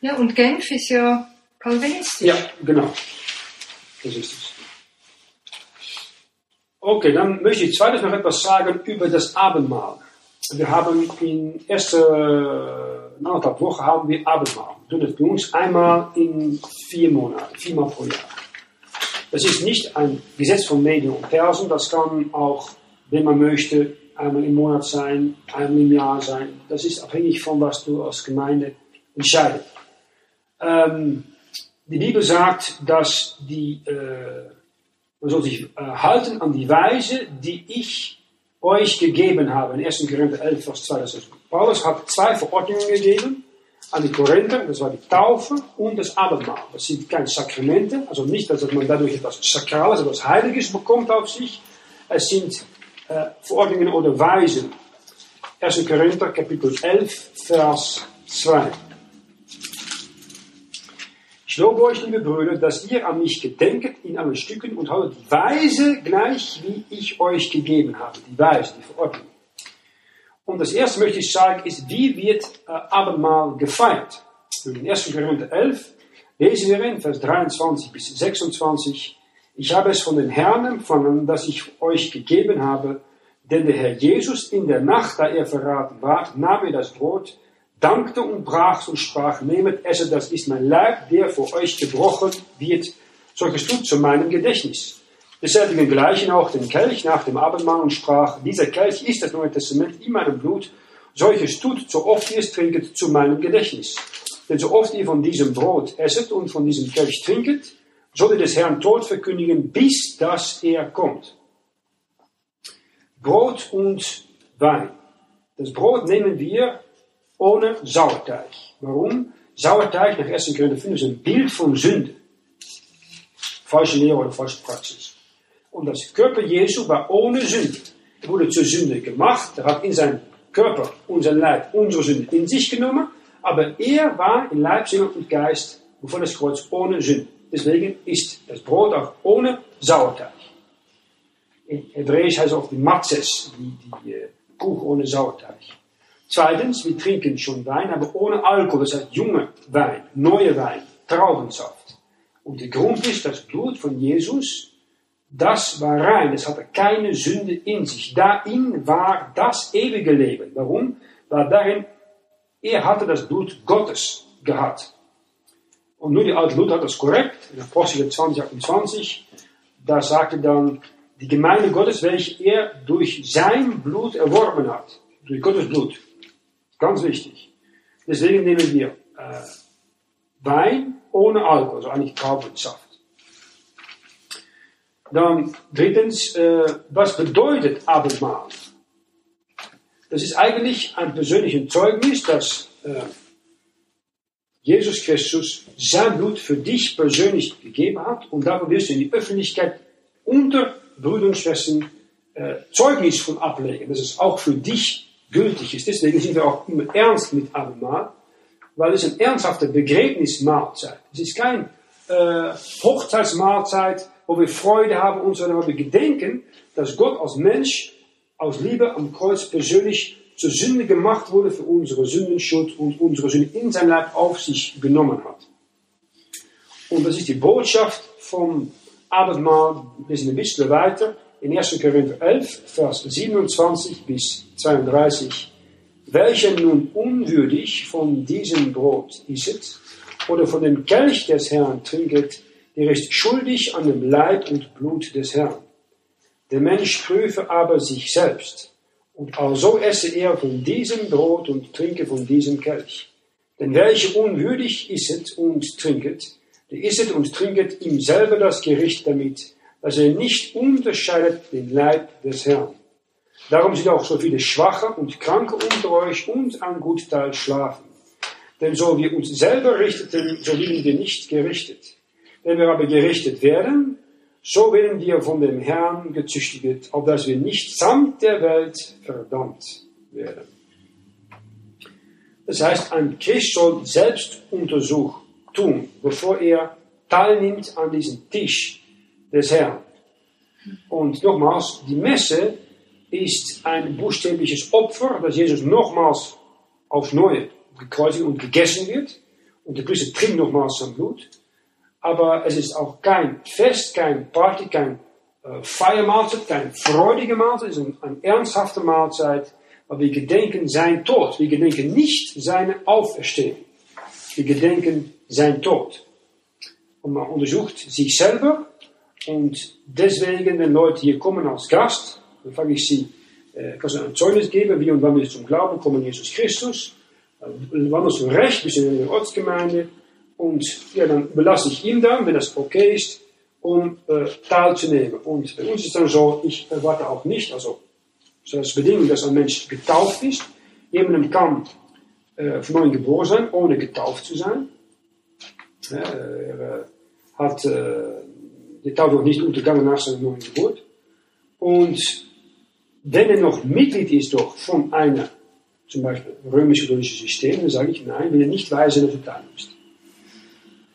Speaker 2: Ja, und Genf ist ja kalvinistisch.
Speaker 1: Ja, genau. Das ist es. Okay, dann möchte ich zweites noch etwas sagen über das Abendmahl. Wir haben in ersten anderthalb Wochen haben wir Abendmahl. Wir tun das bei uns einmal in vier Monaten, viermal pro Jahr. Das ist nicht ein Gesetz von Medien und Persen, das kann auch, wenn man möchte, einmal im Monat sein, einmal im Jahr sein. Das ist abhängig von was du als Gemeinde entscheidest. Ähm, die Bibel sagt, dass die, äh, man soll sich äh, halten an die Weise, die ich euch gegeben habe. In 1. Korinther 11, Vers 2. Das ist, Paulus hat zwei Verordnungen gegeben an die Korinther. Das war die Taufe und das Abendmahl. Das sind keine Sakramente, also nicht, dass man dadurch etwas Sakrales, etwas Heiliges bekommt auf sich. Es sind äh, Verordnungen oder Weisen. 1. Korinther, Kapitel 11, Vers 2. Ich lobe euch, liebe Brüder, dass ihr an mich gedenket in allen Stücken und haltet die Weise gleich, wie ich euch gegeben habe. Die Weise, die Verordnung. Und das erste möchte ich sagen, ist, wie wird äh, Abendmahl gefeiert? In 1. Korinther 11 lesen wir in Vers 23 bis 26. Ich habe es von den Herrn empfangen, das ich euch gegeben habe, denn der Herr Jesus in der Nacht, da er verraten war, nahm er das Brot, dankte und brach und sprach, nehmet, esse, das ist mein Leib, der vor euch gebrochen wird. Solches tut zu meinem Gedächtnis. Desselbigen gleichen auch den Kelch nach dem Abendmahl und sprach, dieser Kelch ist das Neue Testament in meinem Blut. Solches tut, so oft ihr es trinket, zu meinem Gedächtnis. Denn so oft ihr von diesem Brot esset und von diesem Kelch trinket, sollt ihr des Herrn Tod verkündigen, bis dass er kommt. Brot und Wein. Das Brot nehmen wir ohne Sauerteig. Warum? Sauerteig nach 1. Korinther 5 ist ein Bild von Sünde. Falsche Lehre oder falsche Praxis. Und das Körper Jesu war ohne Sünde. Er wurde zur Sünde gemacht. Er hat in seinem Körper, unseren Leib, unsere Sünde in sich genommen. Aber er war in Leib, Seele und Geist, wovon das Kreuz ohne Sünde. Deswegen ist das Brot auch ohne Sauerteig. In Hebräisch heißt es auch die Matzes, die, die äh, Kuch ohne Sauerteig. Zweitens, wir trinken schon Wein, aber ohne Alkohol, das heißt junge Wein, neue Wein, Traubensaft. Und der Grund ist, das Blut von Jesus, das war rein, es hatte keine Sünde in sich. Darin war das ewige Leben. Warum? Weil darin, er hatte das Blut Gottes gehabt. Und nur die alte Luther hat das korrekt, in Apostel 20, 28, da sagte dann, die Gemeinde Gottes, welche er durch sein Blut erworben hat. Durch Gottes Blut. Ganz wichtig. Deswegen nehmen wir äh, Wein ohne Alkohol, also eigentlich Traubensaft. Dann drittens, äh, was bedeutet Abendmahl? Das ist eigentlich ein persönliches Zeugnis, dass äh, Jesus Christus sein Blut für dich persönlich gegeben hat und dafür wirst du in die Öffentlichkeit unter Brüder und Schwestern äh, Zeugnis von ablegen, dass es auch für dich gültig ist. Deswegen sind wir auch immer ernst mit Abendmahl, weil es eine ernsthafte Begräbnismahlzeit. Es ist kein äh, Hochzeitsmahlzeit, wo wir Freude haben sondern wo wir gedenken, dass Gott als Mensch aus Liebe am Kreuz persönlich zur Sünde gemacht wurde für unsere Sündenschuld und unsere Sünde in sein Leib auf sich genommen hat. Und das ist die Botschaft vom Abendmahl. Wir sind ein bisschen weiter in 1. Korinther 11, Vers 27 bis 32. Welcher nun unwürdig von diesem Brot isset oder von dem Kelch des Herrn trinket, der ist schuldig an dem Leib und Blut des Herrn. Der Mensch prüfe aber sich selbst, und also esse er von diesem Brot und trinke von diesem Kelch. Denn welcher unwürdig isset und trinket, der isset und trinket ihm selber das Gericht damit, dass er nicht unterscheidet den Leib des Herrn. Darum sind auch so viele Schwache und Kranke unter euch und ein Gutteil schlafen. Denn so wir uns selber richteten, so werden wir nicht gerichtet. Wenn wir aber gerichtet werden, so werden wir von dem Herrn gezüchtigt, auf dass wir nicht samt der Welt verdammt werden. Das heißt, ein Christ soll Selbstuntersuch tun, bevor er teilnimmt an diesem Tisch des Herrn. Und nochmals, die Messe ist ein buchstäbliches Opfer, das Jesus nochmals aufs Neue gekreuzigt und gegessen wird. Und der Priester trinkt nochmals sein Blut aber es ist auch kein Fest, kein Party, kein äh, Feiermahlzeit, keine freudige Mahlzeit, es ist eine, eine ernsthafte Mahlzeit, weil wir gedenken sein Tod. Wir gedenken nicht seine Auferstehung. Wir gedenken sein Tod. Und man untersucht sich selber und deswegen, wenn Leute hier kommen als Gast, dann frage ich sie, äh, kann sie ein Zeugnis geben, wie und wann wir zum Glauben kommen, Jesus Christus, äh, wann ist du recht, wir sind in der Ortsgemeinde, und ja, dann belasse ich ihm dann, wenn das okay ist, um äh, teilzunehmen. Und bei uns ist dann so, ich erwarte auch nicht, also So das Bedingung, dass ein Mensch getauft ist. Jemandem kann äh, von neuem geboren sein, ohne getauft zu sein. Ja, er hat äh, die Taufe noch nicht untergangen nach seiner neuen Geburt. Und wenn er noch Mitglied ist doch von einer, zum Beispiel römisch-katholischen System, dann sage ich, nein, will er nicht weisen, dass du teilen musst.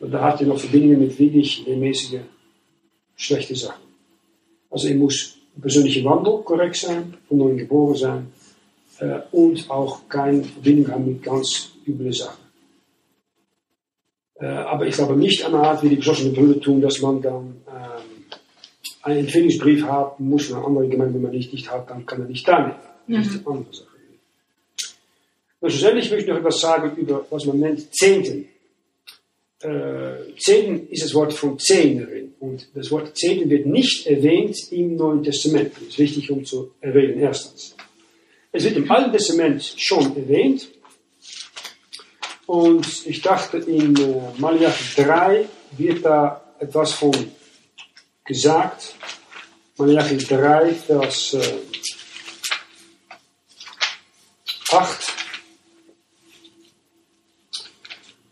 Speaker 1: Und da hat er noch Verbindungen mit wirklich regelmäßige schlechte Sachen. Also er muss persönliche Wandel korrekt sein, von neuem geboren sein äh, und auch keine Verbindung haben mit ganz üblen Sachen. Äh, aber ich glaube nicht an der Art, wie die geschlossenen Brüder tun, dass man dann ähm, einen Empfehlungsbrief haben muss von einer anderen Gemeinde, wenn man nicht, nicht hat, dann kann er nicht teilnehmen. Mhm. Das ist eine andere Sache. Und schlussendlich möchte ich noch etwas sagen über, was man nennt, Zehnten. Äh, Zehnten ist das Wort von Zehnerin. Und das Wort Zehnten wird nicht erwähnt im Neuen Testament. Das ist wichtig, um zu erwähnen, erstens. Es wird im Alten Testament schon erwähnt, und ich dachte, in äh, Malachi 3 wird da etwas von gesagt. Malachi 3, Vers äh, 8.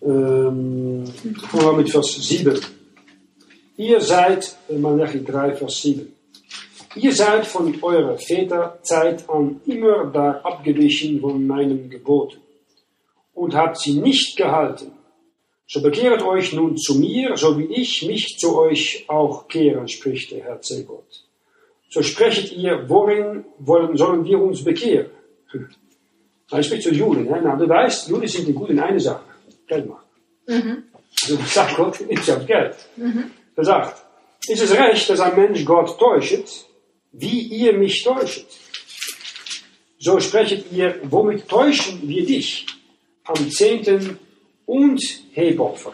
Speaker 1: Ähm, fangen wir mit Vers 7. Ihr seid, Malachi 3, Vers 7. Ihr seid von eurer Väterzeit an immer da abgewichen von meinem Geboten und habt sie nicht gehalten. So bekehret euch nun zu mir, so wie ich mich zu euch auch kehren, spricht der Herr Zebot. So sprechet ihr, worin wollen, sollen wir uns bekehren? Er spricht zu Juden. Ja? Na, du weißt, Juden sind gut in eine Sache, Geld machen. Mhm. Also sagt Gott, ich habe Geld. Mhm. Er sagt, ist es recht, dass ein Mensch Gott täuschet, wie ihr mich täuschet? So sprechet ihr, womit täuschen wir dich? am Zehnten und Hebopfer.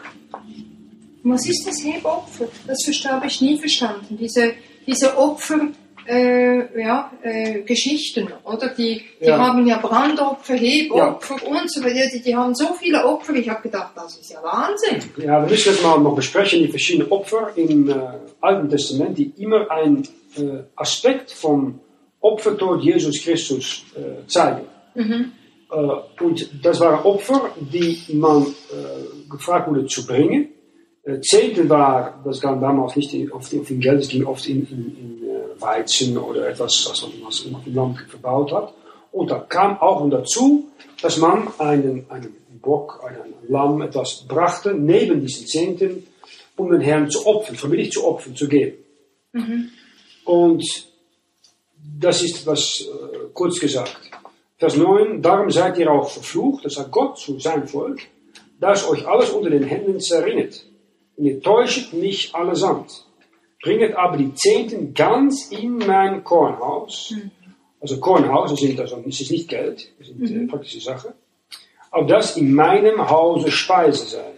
Speaker 2: Was ist das Hebopfer? Das habe ich nie verstanden. Diese, diese Opfer, äh, ja, äh, Geschichten, oder? Die, die ja. haben ja Brandopfer, Hebopfer ja. und so weiter. Die, die, haben so viele Opfer. Ich habe gedacht, das ist ja Wahnsinn.
Speaker 1: Ja, wir müssen jetzt mal noch besprechen, die verschiedenen Opfer im äh, Alten Testament, die immer einen äh, Aspekt vom Opfertod Jesus Christus äh, zeigen. Mhm. Äh, und das waren Opfer, die man gefragt wurde zu bringen. Zehnte war, das kam damals nicht oft in Geld, es ging oft in, in, in Weizen oder etwas, was man auf dem Land verbaut hat. Und da kam auch dazu, dass man einen, einen Bock, einen Lamm, etwas brachte, neben diesen Zehnten, um den Herrn zu opfern, verbindlich zu opfern, zu geben. Mhm. Und das ist was, äh, kurz gesagt. Vers 9, darum seid ihr auch verflucht, das sagt Gott zu seinem Volk, dass euch alles unter den Händen zerrinnet. Und ihr täuschet mich allesamt. Bringet aber die Zehnten ganz in mein Kornhaus. Mhm. Also Kornhaus, das, sind, also, das ist nicht Geld, das ist eine mhm. praktische Sache. Auf das in meinem Hause Speise sei.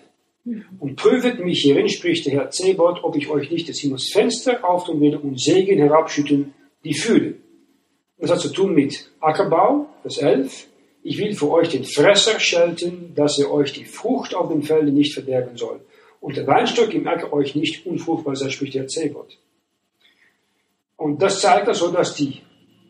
Speaker 1: Mhm. Und prüfet mich hierin, spricht der Herr Zebot, ob ich euch nicht des Himmels Fenster auftun werde und Segen herabschütten, die fühlen. Das hat zu tun mit Ackerbau, Vers 11. Ich will für euch den Fresser schelten, dass er euch die Frucht auf dem Felde nicht verderben soll. Und der Weinstock im Acker euch nicht unfruchtbar sei, spricht der Zebot. Und das zeigt also, dass die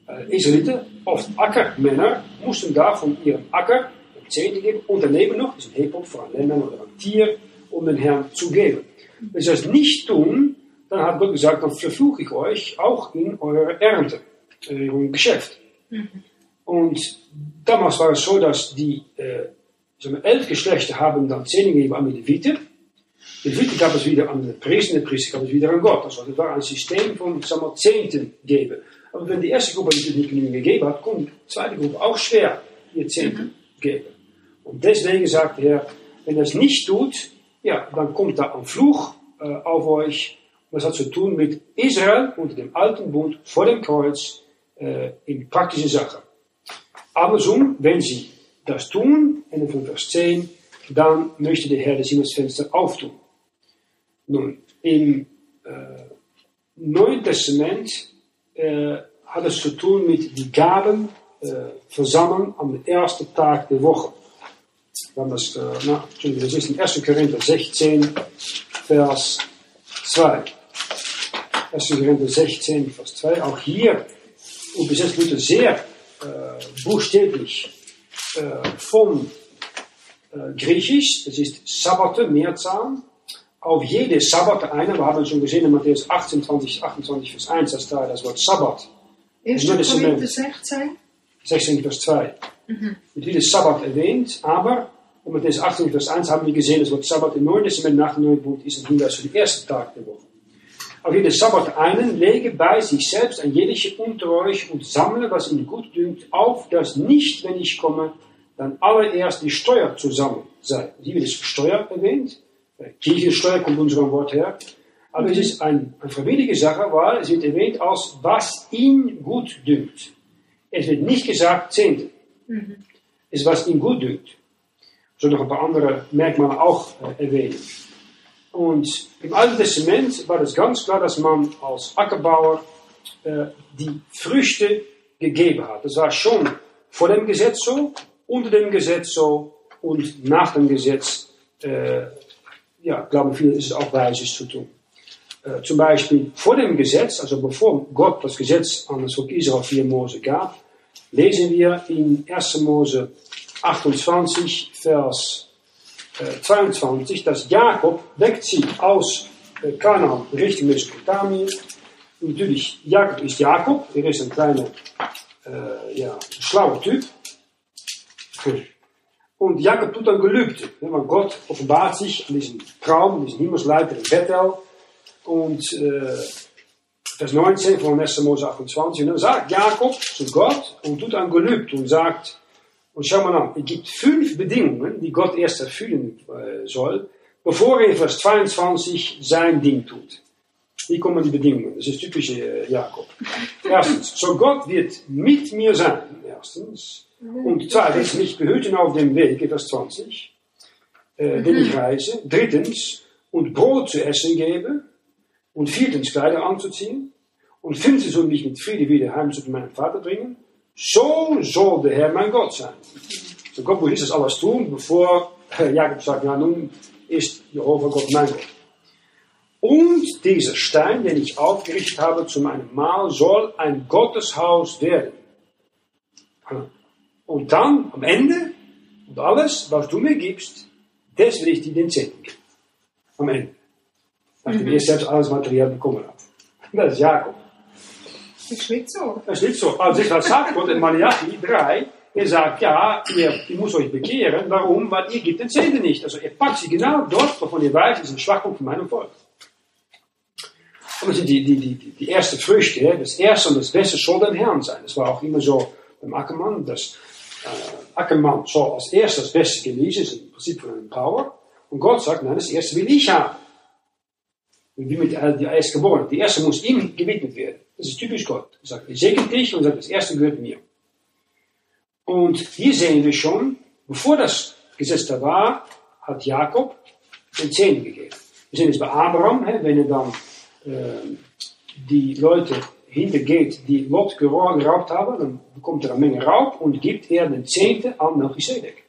Speaker 1: äh, Israeliten, oft Ackermänner, mussten da von ihrem Acker Zehnte geben und daneben noch, diesen Hebel für ein Lämmern oder ein Tier, um den Herrn zu geben. Wenn sie das nicht tun, dann hat Gott gesagt, dann verfluche ich euch auch in eurer Ernte äh, Geschäft. Mhm. Und damals war es so, dass die äh, sagen wir, elf Geschlechter haben dann Zehn gegeben an die Leviten. Leviten gab es wieder an den Priester, der Priester gab es wieder an Gott. Also das war ein System von sagen wir, Zehnten geben. Aber wenn die erste Gruppe das nicht genügend gegeben hat, konnte die zweite Gruppe auch schwer ihr Zehnten mhm. geben. Und deswegen sagt er, wenn er es nicht tut, ja, dann kommt da ein Fluch äh, auf euch. Das hat zu tun mit Israel unter dem alten Bund vor dem Kreuz äh, in praktische Sachen. Andersrum, wenn sie das tun, Ende von Vers 10, dann möchte der Herr das Himmelsfenster auftun. Nun, im äh, Neuen Testament äh, hat es zu tun mit die Gaben äh, versammeln am ersten Tag der Woche. Dann das, äh, na, das ist in 1. Korinther 16, Vers 2. 1. Korinther 16, Vers 2. Auch hier übersetzt Luther sehr äh, buchstäblich äh, vom äh, Griechisch, das ist Sabbate, Mehrzahl, auf jede Sabbat eine, wir haben schon gesehen in Matthäus 18, 20, 28, Vers 1, dass da das Wort Sabbat.
Speaker 2: 1. Korinther 16.
Speaker 1: 16, Vers 2. Mhm. Mit jedes Sabbat erwähnt, aber mit Matthäus 18, Vers 1 haben wir gesehen, das Wort Sabbat im Neuen Testament nach dem Neuen Bund ist ein Hinweis für den ersten Tag der Woche. Auf jeden Sabbat einen lege bei sich selbst ein jeder unter euch und sammle, was ihm gut dünkt, auf, dass nicht, wenn ich komme, dann allererst die Steuer zusammen sei. Hier wird es Steuer erwähnt. Kirchensteuer kommt unserem Wort her. Aber es ist eine ein freiwillige Sache, weil es wird erwähnt als, was ihm gut dünkt. Es wird nicht gesagt Zehnte. Mhm. Es ist, was ihm gut dünkt. So noch ein paar andere Merkmale auch äh, erwähnen. Und im Alten Testament war es ganz klar, dass man als Ackerbauer äh, die Früchte gegeben hat. Das war schon vor dem Gesetz so, unter dem Gesetz so und nach dem Gesetz, äh, ja, glauben viele, ist es auch Weises zu tun. Äh, zum Beispiel vor dem Gesetz, also bevor Gott das Gesetz an das Volk Israel via Mose gab, lesen wir in 1. Mose 28, Vers äh, 22, dass Jakob wegzieht aus äh, Kanaan Richtung Mesopotamien. Natürlich, Jakob ist Jakob, er ist ein kleiner, äh, ja, schlauer Typ. Und Jakob tut ein Gelübde, weil Gott offenbart sich an diesem Traum, diesem Himmelsleiter in Bethel. Und äh, Vers 19 von 1. Mose 28, und dann sagt Jakob zu Gott und tut ein Gelübde und sagt, und schau mal an, es gibt fünf Bedingungen, die Gott erst erfüllen äh, soll, bevor er in Vers 22 sein Ding tut. Hier kommen die Bedingungen, das ist typisch äh, Jakob. Erstens, so Gott wird mit mir sein, erstens. Und zweitens, mich behüten auf dem Weg, Vers 20, äh, den ich reise. Drittens, und Brot zu essen gebe. Und viertens, Kleider anzuziehen. Und fünftens, und mich mit Friede wieder heim zu meinem Vater bringen. So soll der Herr mein Gott sein. So Gott muss das alles tun, bevor Jakob sagt, ja nun ist Jehova Gott mein Gott. Und dieser Stein, den ich aufgerichtet habe zu meinem Mahl, soll ein Gotteshaus werden. Und dann, am Ende, und alles, was du mir gibst, das will ich dir den Zehnten geben. Am Ende. Nachdem mhm. ich selbst alles Material bekommen habe. Das ist Jakob.
Speaker 2: Das ist nicht so.
Speaker 1: Das ist nicht so. Also ich sagt Gott in Malachi 3, er sagt, ja, ihr, ihr müsst euch bekehren. Warum? Weil ihr gibt den Zehnten nicht. Also er packt sie genau dort, wovon ihr weiß, ist ein Schwachpunkt von meinem Volk. Und die, die, die, die, erste Früchte, das erste und das Beste soll dem Herrn sein. Das war auch immer so beim Ackermann. Das äh, Ackermann soll als erstes das Beste genießen, ist im Prinzip von einem Power. Und Gott sagt, nein, das erste will ich haben. Und wie mit äh, der Erstgeborenen. Die erste muss ihm gewidmet werden. Das ist typisch Gott. Er sagt, ich segne dich und sagt, das erste gehört mir. Und hier sehen wir schon, bevor das Gesetz da war, hat Jakob den Zehnten gegeben. Wir sehen es bei Abraham, wenn er dann äh, die Leute hintergeht, die Lot geraubt haben, dann bekommt er eine Menge Raub und gibt er den Zehnten an Melchizedek.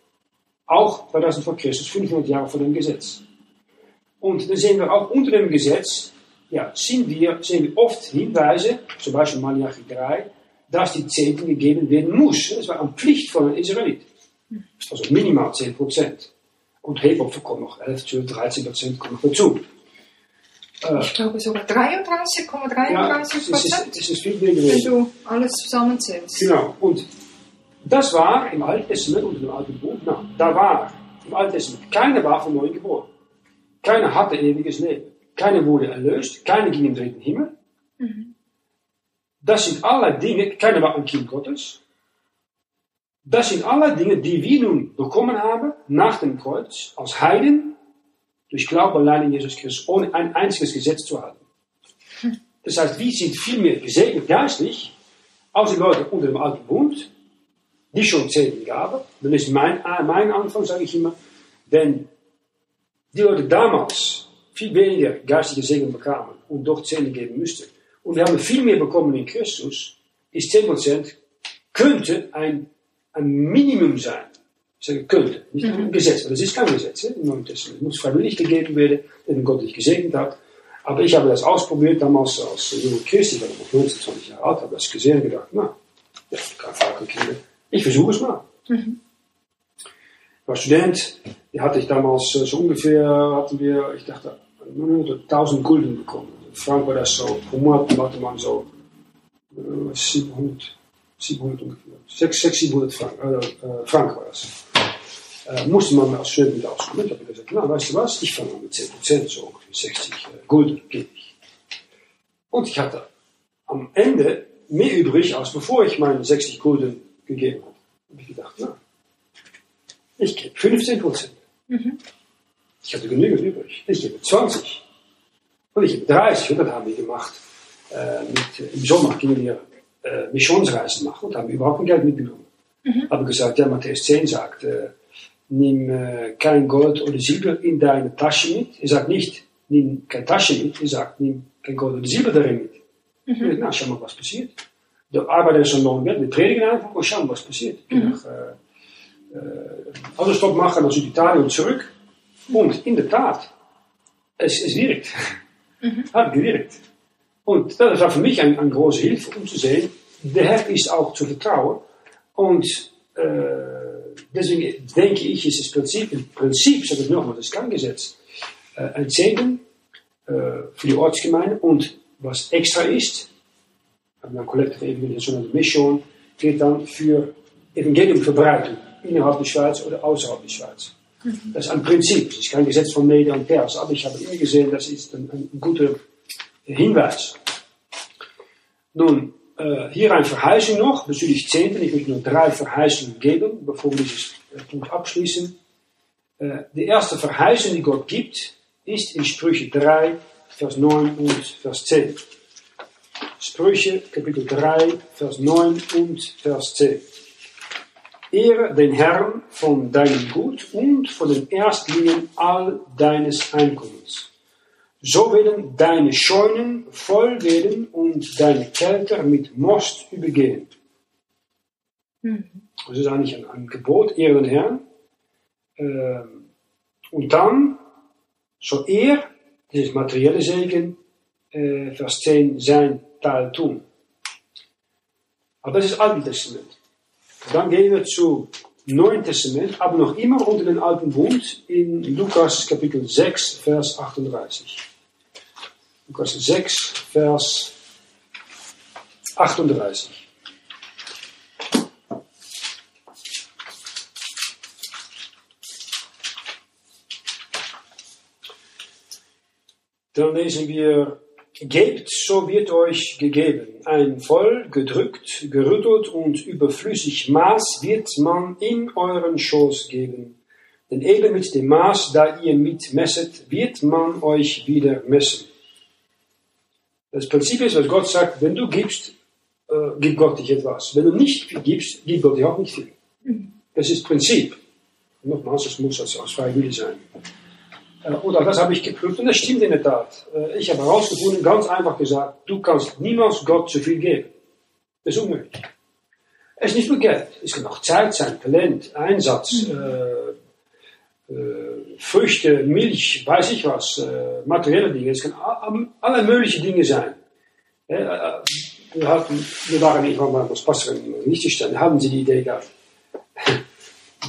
Speaker 1: Auch 2000 vor Christus, 500 Jahre vor dem Gesetz. Und dann sehen wir auch unter dem Gesetz, ja, sehen wir, sehen wir oft Hinweise, zum Beispiel Malachi 3, dass die Zehnten gegeben werden muss. Das war eine Pflicht von einem Israelit. Also minimal 10 Prozent. Und Hebopfer kommt noch 11, 12, 13 Prozent kommt noch dazu.
Speaker 2: Äh, ich glaube sogar 33,33 Prozent. Ja,
Speaker 1: ist viel mehr gewesen.
Speaker 2: Wenn du alles zusammenzählst.
Speaker 1: Genau. Und das war im Alten Testament und im Alten Buch, na, da war im Alten Testament, keiner war von neuem geboren. Keiner hatte ewiges Leben. Keiner wurde erlöst. Keiner ging im dritten Himmel. Mhm. Das sind alle Dinge, keiner war ein Kind Gottes. Das sind alle Dinge, die wir nun bekommen haben nach dem Kreuz als Heiden durch Glaube allein in Jesus Christus, ohne ein einziges Gesetz zu halten. Das heißt, wir sind viel mehr gesegnet geistlich, als die Leute unter dem alten Bund, die schon Zehnten gaben. Dann ist mein, mein Anfang, sage ich immer, wenn die Leute damals viel weniger geistige Segen bekamen und doch Zehnten geben müssten, und wir haben viel mehr bekommen in Christus, ist 10% könnte ein, ein Minimum sein. Ich sage könnte, nicht mhm. ein Gesetz, weil das ist kein Gesetz im Neuen Testament. Es muss freiwillig gegeben werden, wenn Gott dich gesegnet hat. Aber ich habe das ausprobiert damals als junge Christ, ich war noch 19, 20 Jahre alt, habe das gesehen und gedacht, na, ja, kein Frauenkinder. Ich versuche es mal. Mhm. Ich war Student, die hatte ich damals so ungefähr, hatten wir, ich dachte, 1000 Gulden bekommen. In Frank war das so, pro Monat hatte man so äh, 700, 700 ungefähr, 600, 700 Frank, äh, Frank war das. Äh, musste man als Student mit auskommen. Ich habe gesagt, na, weißt du was, ich fange mit 10%, so ungefähr 60 äh, Gulden gebe ich. Und ich hatte am Ende mehr übrig, als bevor ich meine 60 Gulden gegeben habe. Habe ich gedacht, na, ich gebe 15 Prozent. Mhm. Ich hatte genügend übrig. Ich gebe 20. Und ich gebe 30. Und das haben wir gemacht. Äh, mit, Im Sommer gingen wir äh, Missionsreisen machen und haben überhaupt kein Geld mitgenommen. Mhm. Habe gesagt, ja, Matthäus 10 sagt, äh, nimm äh, kein Gold oder Silber in deine Tasche mit. Er sagt nicht, nimm keine Tasche mit. Er sagt, nimm kein Gold oder Silber darin mit. Mhm. Na, schau mal, was passiert. Der Arbeiter ist noch Geld. Wir predigen einfach und schauen, was passiert. Mhm. Ich äh, äh, Autostop machen nach Süditalien und zurück. Und in der Tat, es, es wirkt. Mhm. Hat gewirkt. Und das war für mich eine, eine große Hilfe, um zu sehen, der Herr ist auch zu vertrauen. Und äh, deswegen denke ich, ist das Prinzip, im Prinzip, sage ich nochmal, das Kerngesetz, äh, ein Segen äh, für die Ortsgemeinde. Und was extra ist, haben wir Collective Evangelisation und Mission, geht dann für Evangeliumverbreitung innerhalb der Schweiz oder außerhalb der Schweiz. Mhm. Das ist ein Prinzip, das ist kein Gesetz von Media und Pers, aber ich habe immer gesehen, das ist ein, ein guter Hinweis. Nun, äh, hier ein Verheißung noch bezüglich Zehnten. Ich möchte nur drei Verheißungen geben, bevor wir dieses äh, Punkt abschließen. Äh, die erste Verheißung, die Gott gibt, ist in Sprüche 3, Vers 9 und Vers 10. Sprüche, Kapitel 3, Vers 9 und Vers 10. Ehre den Herrn von deinem Gut und von den Erstlingen all deines Einkommens. So werden deine Scheunen voll werden und deine Kelter mit Most übergehen. Mhm. Das ist eigentlich ein, ein Gebot, ehre den Herrn. Ähm, und dann soll er, dieses materielle Segen, äh, Vers 10, sein Teil tun. Aber das ist Alten Testament. Dann gehen wir zu Neuen Testament, aber noch immer unter den Alten Bund in Lukas Kapitel 6, Vers 38. Lukas 6, Vers 38. Dann lesen wir Gebt, so wird euch gegeben. Ein voll gedrückt, gerüttelt und überflüssig Maß wird man in euren Schoß geben. Denn eben mit dem Maß, da ihr mitmesset, wird man euch wieder messen. Das Prinzip ist, was Gott sagt, wenn du gibst, äh, gibt Gott dich etwas. Wenn du nicht gibst, gibt Gott dir auch nicht viel. Das ist Prinzip. Nochmals, es muss aus, aus freier Wille sein. Äh, auch das habe ich geprüft und das stimmt in der Tat. Äh, ich habe herausgefunden, ganz einfach gesagt, du kannst niemals Gott zu viel geben. Das ist unmöglich. Es ist nicht nur Geld, es kann auch Zeit sein, Talent, Einsatz, mhm. äh, äh, Früchte, Milch, weiß ich was, äh, materielle Dinge. Es kann alle möglichen Dinge sein. Äh, wir, hatten, wir waren irgendwann mal als Pastor in Liechtenstein, haben sie die Idee gehabt,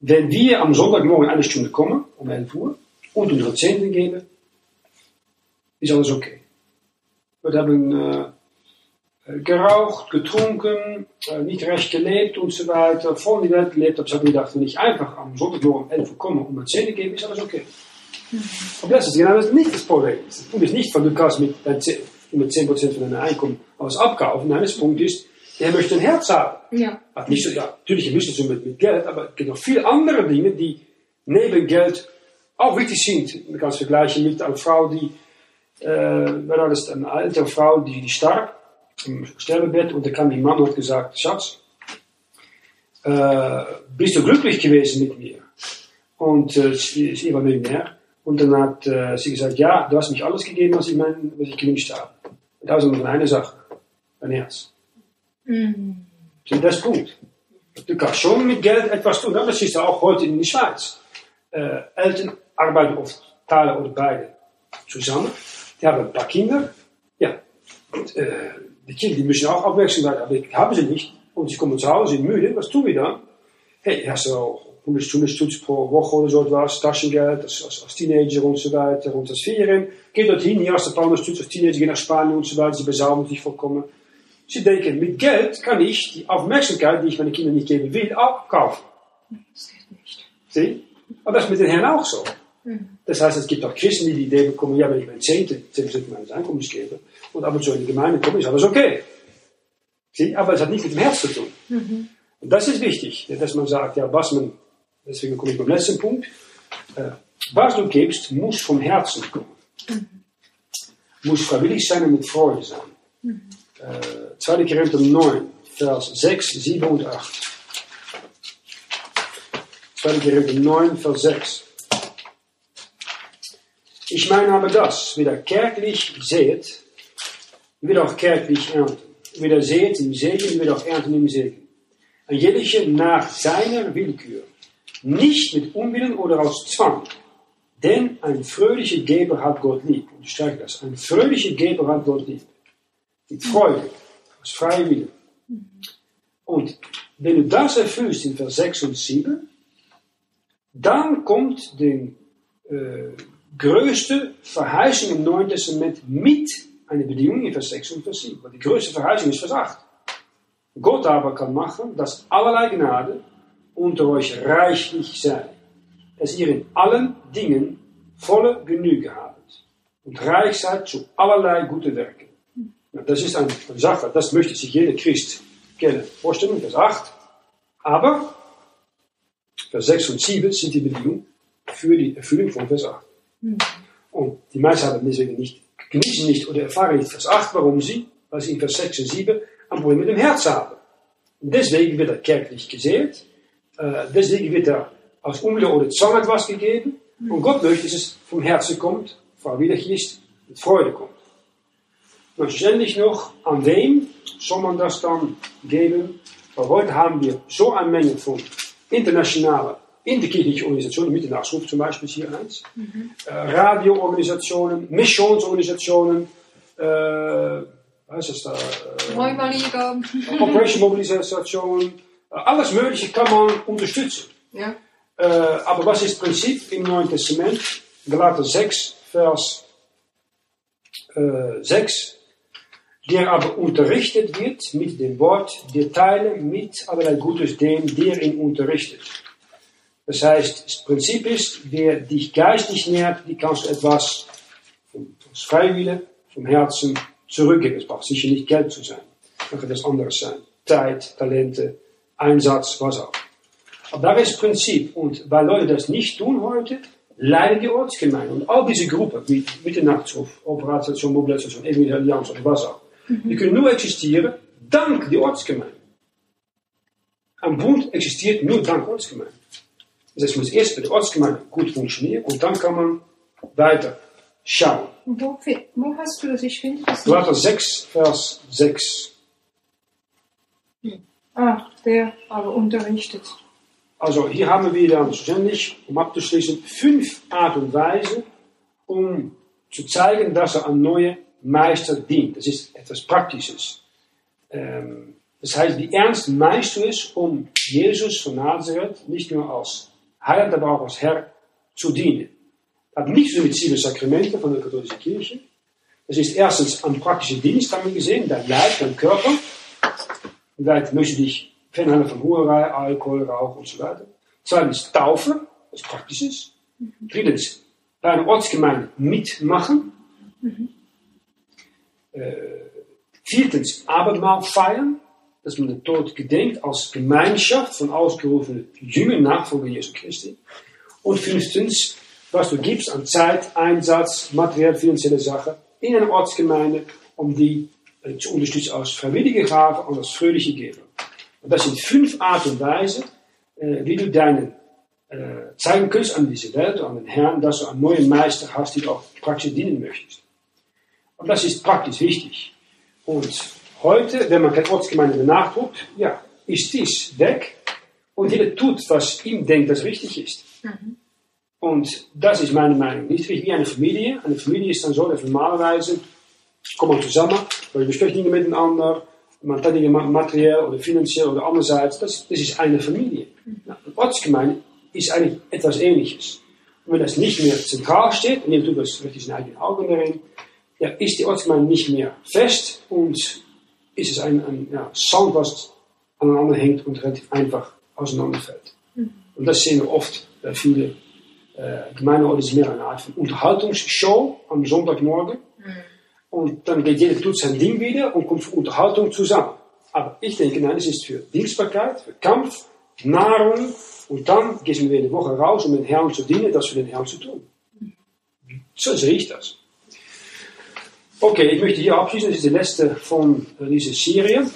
Speaker 1: wenn wir am Sonntagmorgen eine Stunde kommen, um 11 Uhr, und unsere Zehnten geben, ist alles okay. Wir haben äh, geraucht, getrunken, äh, nicht recht gelebt und so weiter, voll die Welt gelebt. Ich habe gedacht, wenn ich einfach am Sonntagmorgen um 11 Uhr komme und meine Zähne gebe, ist alles okay. Mhm. Aber das ist genau das nicht das Problem. Das Punkt ist nicht, von du kannst mit, mit 10% von deinem Einkommen alles abkaufen. Nein, das Punkt ist, er möchte ein Herz haben. Ja. Hat nicht so, ja, natürlich müssen sie mit, mit Geld, aber es gibt noch viele andere Dinge, die neben Geld auch wichtig sind. Man kann es vergleichen mit einer Frau, die, äh, war das eine alte Frau, die, die starb im Sterbebett und da kam die Mann und hat gesagt, Schatz, äh, bist du glücklich gewesen mit mir? Und äh, sie, sie war Millionär. Und dann hat äh, sie gesagt, ja, du hast mich alles gegeben, was ich, mein, was ich gewünscht habe. Und das ist nur eine Sache, dein Herz. Mhm. Das ist Punkt. Du kannst schon mit Geld etwas tun. Das ist auch heute in der Schweiz. Äh, Eltern arbeiten oft Teile oder beide zusammen. Die haben ein paar Kinder. Ja, und, äh, die Kinder die müssen auch Aufmerksamkeit haben, aber haben sie nicht. Und sie kommen zu Hause, sind müde. Was tun wir dann? Hey, hast du auch 100 Stundenstoets pro Woche oder so etwas, Taschengeld als, als, als Teenager und so weiter. Und als Ferien, geh dorthin, hier hast du ein paar Stoets als Teenager, geh nach Spanien und so weiter. Sie besaufen sich vollkommen. Sie denken, mit Geld kann ich die Aufmerksamkeit, die ich meinen Kindern nicht geben will, auch kaufen.
Speaker 2: Das geht nicht.
Speaker 1: Sie? Aber das ist mit den Herren auch so. Das heißt, es gibt auch Christen, die die Idee bekommen, ja, wenn ich mein Zehnte, 10% meines Einkommens gebe und ab und zu in die Gemeinde komme, ist alles okay. Sie? Aber es hat nichts mit dem Herz zu tun. Und das ist wichtig, dass man sagt, ja, was man, deswegen komme ich beim letzten Punkt, äh, was du gibst, muss vom Herzen kommen. Muss freiwillig sein und mit Freude sein. Äh, 2. Korinther 9, Vers 6, 7 und 8. 2. Korinther 9, Vers 6. Ich meine aber das, wer kärglich seht, wird auch kärglich ernten. Wer seht im Segen, wird auch ernten im Segen. Ein jeder nach seiner Willkür, nicht mit Unwillen oder aus Zwang. Denn ein fröhlicher Geber hat Gott lieb. Und ich das. Ein fröhlicher Geber hat Gott lieb. Mit Freude, aus freiem Willen. Und wenn du das erfüllst in Vers 6 und 7, dann kommt die äh, größte Verheißung im Neuen Testament mit einer Bedingung in Vers 6 und Vers 7. Weil die größte Verheißung ist Vers 8. Gott aber kann machen, dass allerlei Gnade unter euch reichlich sei, dass ihr in allen Dingen volle Genüge habt und reich seid zu allerlei gute Werken. Das ist eine Sache, das möchte sich jeder Christ kennen. Vorstellung, Vers 8. Aber Vers 6 und 7 sind die Bedingungen für die Erfüllung von Vers 8. Und die meisten haben deswegen nicht, genießen nicht oder erfahren nicht Vers 8. Warum sie? Weil sie in Vers 6 und 7 ein Problem mit dem Herz haben. Und deswegen wird er kärglich gesät. Äh, deswegen wird er aus Unwille oder Zwang etwas gegeben. Und Gott möchte, dass es vom Herzen kommt, freiwillig ist, mit Freude kommt. Und ständig noch, an wem soll man das dann geben? Weil heute haben wir so eine Menge von internationalen, interkirchlichen Organisationen, mit Nachruf zum Beispiel hier eins, äh, Radioorganisationen, Missionsorganisationen, äh, was ist das da? Äh. Operation Mobilisation, äh, alles Mögliche kann man unterstützen.
Speaker 2: Ja.
Speaker 1: Äh, aber was ist Prinzip im Neuen Testament? Galater 6, Vers äh, 6. Der aber unterrichtet wird mit dem Wort, der teile mit allerlei Gutes dem, der ihn unterrichtet. Das heißt, das Prinzip ist, wer dich geistig nährt, die kannst du etwas vom, Freiwillen, vom Herzen zurückgeben. Es braucht sicher nicht Geld zu sein. Dann kann das anderes sein. Zeit, Talente, Einsatz, was auch. Aber da ist Prinzip. Und weil Leute das nicht tun heute, leiden die Ortsgemeinde. Und all diese Gruppen, wie Mitternachtsruf, Operation, Mobilisation, Evangelische Allianz oder was auch, die können nur existieren dank der Ortsgemeinde. Ein Bund existiert nur dank Ortsgemeinde. Das heißt, muss erst mit der Ortsgemeinde gut funktionieren und dann kann man weiter schauen.
Speaker 2: Wo, hast du das? Ich finde das.
Speaker 1: Galater 6, Vers 6.
Speaker 2: Ach, der aber unterrichtet.
Speaker 1: Also hier haben wir dann ständig, um abzuschließen, fünf Art und Weise, um zu zeigen, dass er ein neuer Meister dient. Das ist etwas Praktisches. Ähm, das heißt, wie ernst meinst du um Jesus von Nazareth nicht nur als Heiland, aber auch als Herr zu dienen? Das hat nichts mit sieben Sakramenten von der katholischen Kirche. Das ist erstens ein praktischer Dienst, haben wir gesehen, dein Leib, dein Körper. Vielleicht möchte dich fernhalten von Hurerei, Alkohol, Rauch und so weiter. Zweitens Taufe, was praktisch ist. Drittens bei einer Ortsgemeinde mitmachen. Äh, viertens Abendmahl feiern, dass man den Tod gedenkt als Gemeinschaft von ausgerufenen jungen Nachfolger Jesu Christi. Und fünftens, was du gibst an Zeit, Einsatz, materiell, finanzielle Sachen in einer Ortsgemeinde, um die äh, zu unterstützen als freiwillige Gabe und als fröhliche Geber. Und das sind fünf Art und Weise, äh, wie du deinen äh, zeigen kannst an diese Welt, an den Herrn, dass du einen neuen Meister hast, die du auch praktisch dienen möchtest. Und das ist praktisch wichtig. Und heute, wenn man keine Ortsgemeinde mehr nachdruckt, ja, ist dies weg und jeder tut, was ihm denkt, das richtig ist. Und das ist meine Meinung. Nicht wie eine Familie. Eine Familie ist dann so, dass normalerweise kommt man zusammen, man bespricht Dinge miteinander, man hat Dinge materiell oder finanziell oder andererseits. Das, das ist eine Familie. Ja, die Ortsgemeinde ist eigentlich etwas Ähnliches. Und wenn das nicht mehr zentral steht, und jeder tut das mit seinen eigenen Augen darin, ja, ist die Ortsgemeinde nicht mehr fest und ist es ein, ein ja, Sound, was aneinander hängt und relativ einfach auseinanderfällt. Mhm. Und das sehen wir oft bei vielen äh, Gemeinden, ist mehr eine Art von Unterhaltungsshow am Sonntagmorgen. Mhm. Und dann geht jeder tut sein Ding wieder und kommt für Unterhaltung zusammen. Aber ich denke, nein, es ist für Dienstbarkeit, für Kampf, Nahrung und dann gehen wir eine Woche raus, um den Herrn zu dienen, das für den Herrn zu tun. So sehe ich das. Okay, ich möchte hier abschließen. Das ist die letzte von dieser Serie.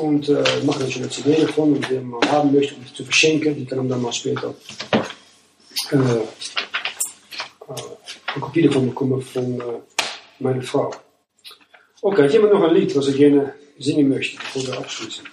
Speaker 1: Und äh, mache dann schon eine CD davon. Und wer mal haben möchte, um zu verschenken, die kann dann mal später äh, äh, eine Kopie davon bekommen von meiner Frau. Okay, ich habe noch ein Lied, was ich gerne singen möchte, bevor wir abschließen.